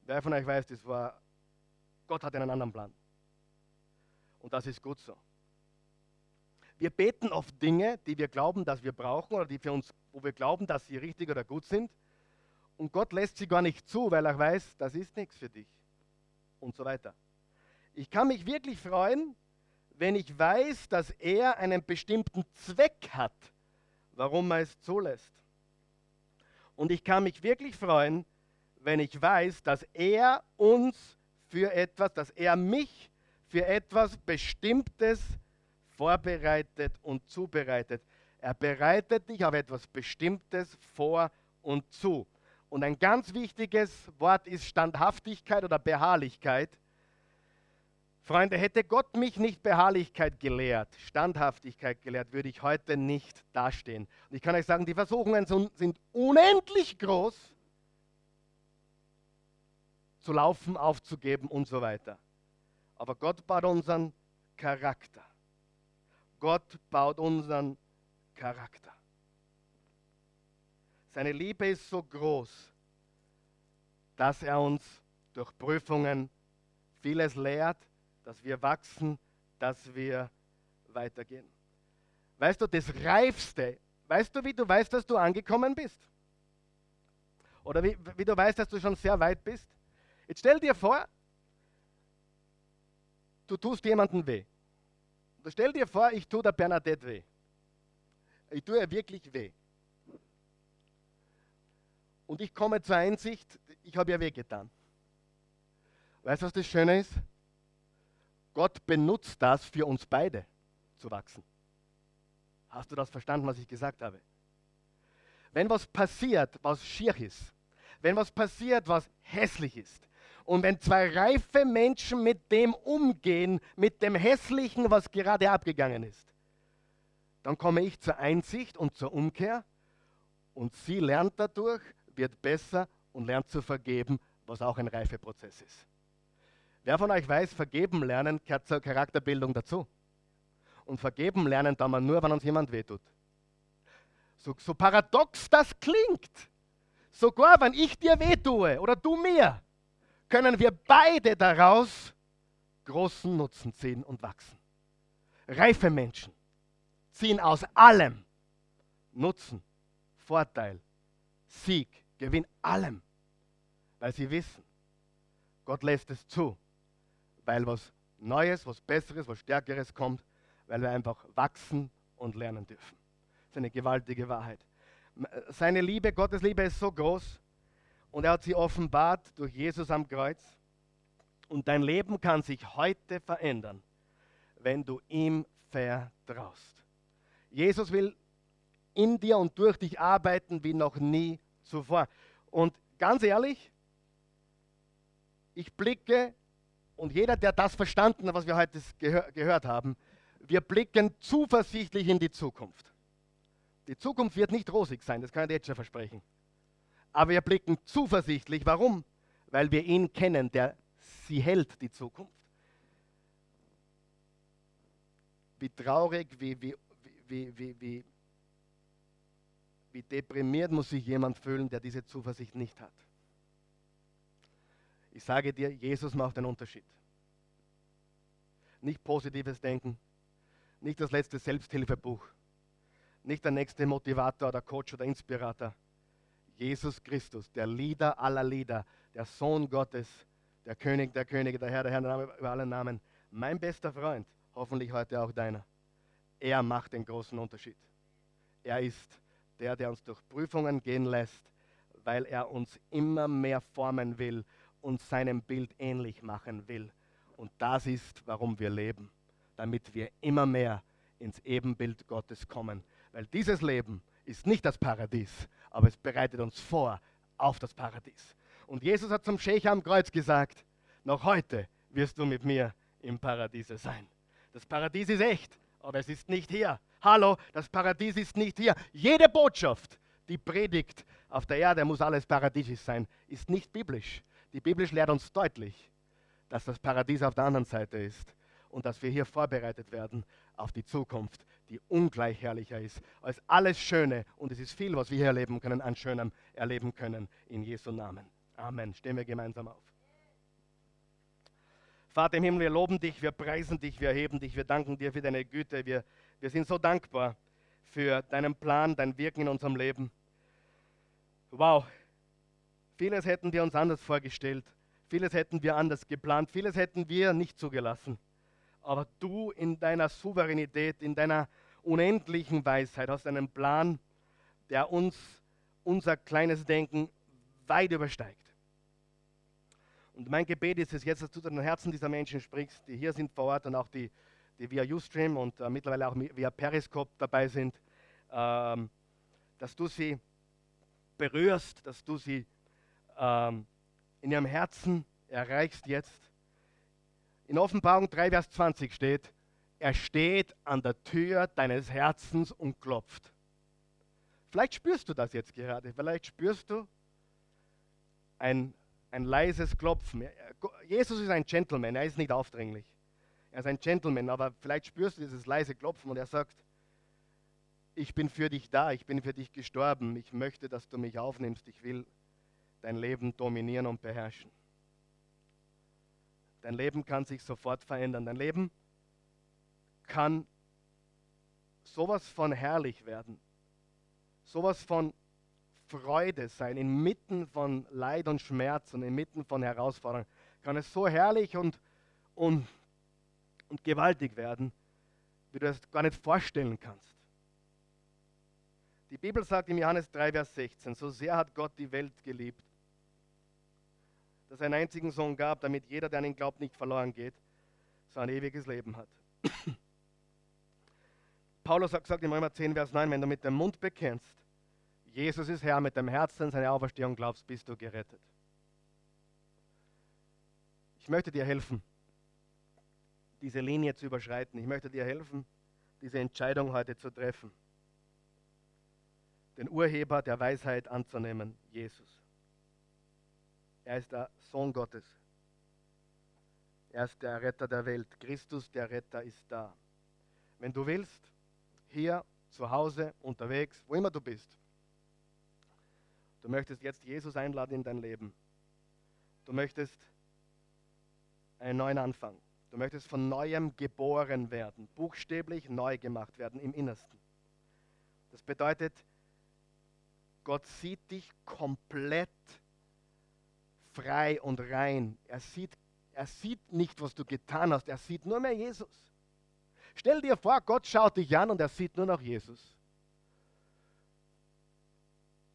Wer von euch weiß, das war, Gott hat einen anderen Plan. Und das ist gut so. Wir beten oft Dinge, die wir glauben, dass wir brauchen oder die für uns, wo wir glauben, dass sie richtig oder gut sind. Und Gott lässt sie gar nicht zu, weil er weiß, das ist nichts für dich. Und so weiter. Ich kann mich wirklich freuen, wenn ich weiß, dass er einen bestimmten Zweck hat, warum er es zulässt. Und ich kann mich wirklich freuen, wenn ich weiß, dass er uns für etwas, dass er mich für etwas Bestimmtes vorbereitet und zubereitet. Er bereitet dich auf etwas Bestimmtes vor und zu. Und ein ganz wichtiges Wort ist Standhaftigkeit oder Beharrlichkeit. Freunde, hätte Gott mich nicht Beharrlichkeit gelehrt, Standhaftigkeit gelehrt, würde ich heute nicht dastehen. Und ich kann euch sagen, die Versuchungen sind unendlich groß, zu laufen, aufzugeben und so weiter. Aber Gott baut unseren Charakter. Gott baut unseren Charakter. Seine Liebe ist so groß, dass er uns durch Prüfungen vieles lehrt, dass wir wachsen, dass wir weitergehen. Weißt du, das Reifste, weißt du, wie du weißt, dass du angekommen bist? Oder wie, wie du weißt, dass du schon sehr weit bist? Jetzt stell dir vor, du tust jemandem weh. Stell dir vor, ich tue der Bernadette weh. Ich tue ihr wirklich weh. Und ich komme zur Einsicht, ich habe ihr wehgetan. Weißt du, was das Schöne ist? Gott benutzt das für uns beide zu wachsen. Hast du das verstanden, was ich gesagt habe? Wenn was passiert, was schier ist, wenn was passiert, was hässlich ist, und wenn zwei reife Menschen mit dem umgehen, mit dem Hässlichen, was gerade abgegangen ist, dann komme ich zur Einsicht und zur Umkehr und sie lernt dadurch, wird besser und lernt zu vergeben, was auch ein Reifeprozess ist. Wer von euch weiß, vergeben lernen gehört zur Charakterbildung dazu. Und vergeben lernen kann man nur, wenn uns jemand wehtut. So, so paradox das klingt, sogar wenn ich dir wehtue oder du mir, können wir beide daraus großen Nutzen ziehen und wachsen. Reife Menschen ziehen aus allem Nutzen, Vorteil, Sieg, Gewinn, allem, weil sie wissen, Gott lässt es zu, weil was Neues, was Besseres, was Stärkeres kommt, weil wir einfach wachsen und lernen dürfen. Das ist eine gewaltige Wahrheit. Seine Liebe, Gottes Liebe ist so groß und er hat sie offenbart durch Jesus am Kreuz. Und dein Leben kann sich heute verändern, wenn du ihm vertraust. Jesus will in dir und durch dich arbeiten wie noch nie zuvor. Und ganz ehrlich, ich blicke, und jeder, der das verstanden hat, was wir heute gehör gehört haben, wir blicken zuversichtlich in die Zukunft. Die Zukunft wird nicht rosig sein, das kann ich jetzt schon versprechen. Aber wir blicken zuversichtlich. Warum? Weil wir ihn kennen, der sie hält, die Zukunft. Wie traurig, wie, wie, wie, wie, wie, wie deprimiert muss sich jemand fühlen, der diese Zuversicht nicht hat. Ich sage dir, Jesus macht einen Unterschied. Nicht positives Denken, nicht das letzte Selbsthilfebuch, nicht der nächste Motivator oder Coach oder Inspirator. Jesus Christus, der Lieder aller Lieder, der Sohn Gottes, der König der Könige, der Herr der Herren über alle Namen, mein bester Freund, hoffentlich heute auch deiner. Er macht den großen Unterschied. Er ist der, der uns durch Prüfungen gehen lässt, weil er uns immer mehr formen will und seinem Bild ähnlich machen will. Und das ist, warum wir leben, damit wir immer mehr ins Ebenbild Gottes kommen. Weil dieses Leben ist nicht das Paradies, aber es bereitet uns vor auf das Paradies. Und Jesus hat zum Scheich am Kreuz gesagt, noch heute wirst du mit mir im Paradiese sein. Das Paradies ist echt, aber es ist nicht hier. Hallo, das Paradies ist nicht hier. Jede Botschaft, die predigt auf der Erde, muss alles paradiesisch sein, ist nicht biblisch. Die Bibel lehrt uns deutlich, dass das Paradies auf der anderen Seite ist und dass wir hier vorbereitet werden auf die Zukunft, die ungleich herrlicher ist als alles Schöne. Und es ist viel, was wir hier erleben können, an Schönem erleben können. In Jesu Namen. Amen. Stehen wir gemeinsam auf. Vater im Himmel, wir loben dich, wir preisen dich, wir erheben dich, wir danken dir für deine Güte. Wir, wir sind so dankbar für deinen Plan, dein Wirken in unserem Leben. Wow, vieles hätten wir uns anders vorgestellt, vieles hätten wir anders geplant, vieles hätten wir nicht zugelassen. Aber du in deiner Souveränität, in deiner unendlichen Weisheit hast einen Plan, der uns, unser kleines Denken weit übersteigt. Und mein Gebet ist es jetzt, dass du zu den Herzen dieser Menschen sprichst, die hier sind vor Ort und auch die, die via Ustream und äh, mittlerweile auch via Periscope dabei sind, ähm, dass du sie berührst, dass du sie ähm, in ihrem Herzen erreichst jetzt. In Offenbarung 3, Vers 20 steht, er steht an der Tür deines Herzens und klopft. Vielleicht spürst du das jetzt gerade. Vielleicht spürst du ein, ein leises Klopfen. Jesus ist ein Gentleman, er ist nicht aufdringlich. Er ist ein Gentleman, aber vielleicht spürst du dieses leise Klopfen und er sagt, ich bin für dich da, ich bin für dich gestorben, ich möchte, dass du mich aufnimmst, ich will dein Leben dominieren und beherrschen. Dein Leben kann sich sofort verändern. Dein Leben kann sowas von herrlich werden, sowas von Freude sein, inmitten von Leid und Schmerz und inmitten von Herausforderungen, kann es so herrlich und, und, und gewaltig werden, wie du es gar nicht vorstellen kannst. Die Bibel sagt im Johannes 3, Vers 16, so sehr hat Gott die Welt geliebt, dass er einen einzigen Sohn gab, damit jeder, der an ihn glaubt, nicht verloren geht, sondern ein ewiges Leben hat. Paulus hat gesagt im Römer 10, Vers 9, wenn du mit dem Mund bekennst, Jesus ist Herr, mit dem Herzen seine Auferstehung glaubst, bist du gerettet. Ich möchte dir helfen, diese Linie zu überschreiten. Ich möchte dir helfen, diese Entscheidung heute zu treffen. Den Urheber der Weisheit anzunehmen, Jesus. Er ist der Sohn Gottes. Er ist der Retter der Welt. Christus, der Retter, ist da. Wenn du willst, hier, zu Hause, unterwegs, wo immer du bist, du möchtest jetzt Jesus einladen in dein Leben. Du möchtest einen neuen Anfang. Du möchtest von neuem geboren werden, buchstäblich neu gemacht werden im Innersten. Das bedeutet, Gott sieht dich komplett frei und rein. Er sieht, er sieht nicht, was du getan hast, er sieht nur mehr Jesus. Stell dir vor, Gott schaut dich an und er sieht nur noch Jesus.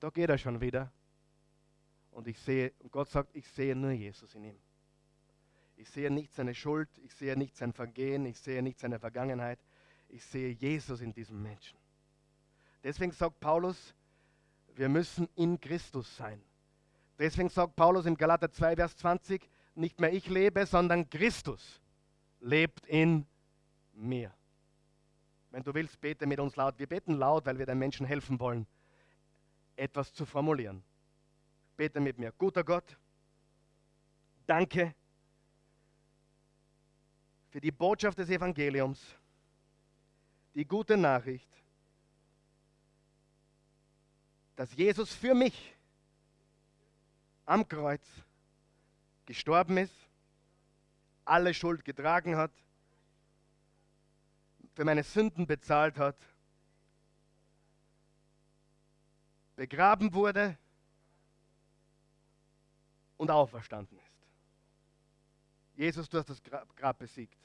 Da geht er schon wieder. Und ich sehe, und Gott sagt, ich sehe nur Jesus in ihm. Ich sehe nicht seine Schuld, ich sehe nicht sein Vergehen, ich sehe nicht seine Vergangenheit. Ich sehe Jesus in diesem Menschen. Deswegen sagt Paulus, wir müssen in Christus sein. Deswegen sagt Paulus im Galater 2, Vers 20, nicht mehr ich lebe, sondern Christus lebt in mir. Wenn du willst, bete mit uns laut. Wir beten laut, weil wir den Menschen helfen wollen, etwas zu formulieren. Bete mit mir. Guter Gott, danke für die Botschaft des Evangeliums, die gute Nachricht, dass Jesus für mich am Kreuz gestorben ist, alle Schuld getragen hat, für meine Sünden bezahlt hat, begraben wurde und auferstanden ist. Jesus, du hast das Grab besiegt.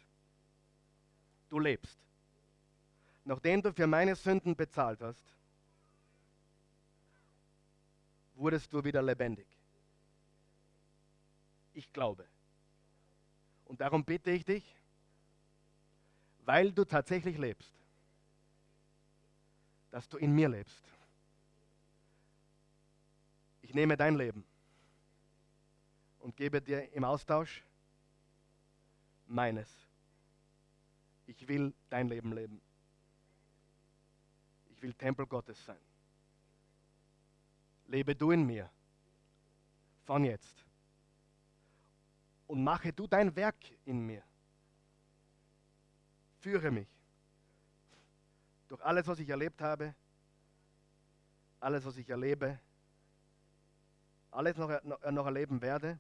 Du lebst. Nachdem du für meine Sünden bezahlt hast, wurdest du wieder lebendig. Ich glaube. Und darum bitte ich dich, weil du tatsächlich lebst, dass du in mir lebst. Ich nehme dein Leben und gebe dir im Austausch meines. Ich will dein Leben leben. Ich will Tempel Gottes sein. Lebe du in mir. Von jetzt. Und mache du dein Werk in mir. Führe mich. Durch alles, was ich erlebt habe, alles, was ich erlebe, alles noch, noch erleben werde,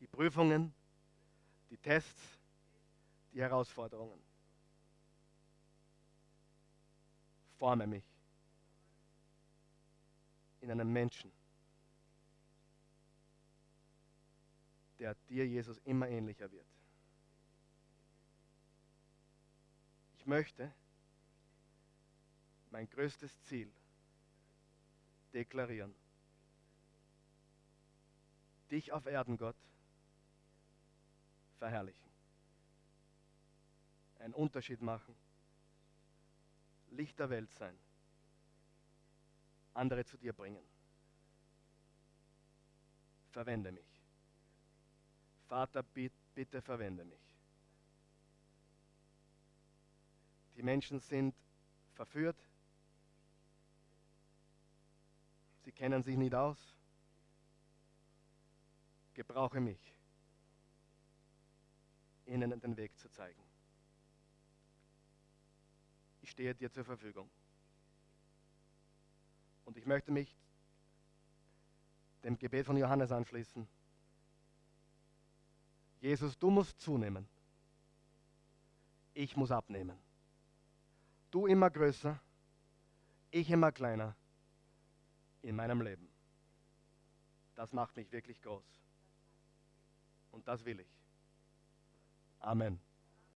die Prüfungen, die Tests, die Herausforderungen. Forme mich in einem Menschen, der dir, Jesus, immer ähnlicher wird. Ich möchte mein größtes Ziel deklarieren. Dich auf Erden, Gott, verherrlichen. Einen Unterschied machen. Licht der Welt sein. Andere zu dir bringen. Verwende mich. Vater, bitte verwende mich. Die Menschen sind verführt. Sie kennen sich nicht aus. Gebrauche mich ihnen den Weg zu zeigen. Ich stehe dir zur Verfügung. Und ich möchte mich dem Gebet von Johannes anschließen. Jesus, du musst zunehmen. Ich muss abnehmen. Du immer größer, ich immer kleiner in meinem Leben. Das macht mich wirklich groß. Und das will ich. Amen.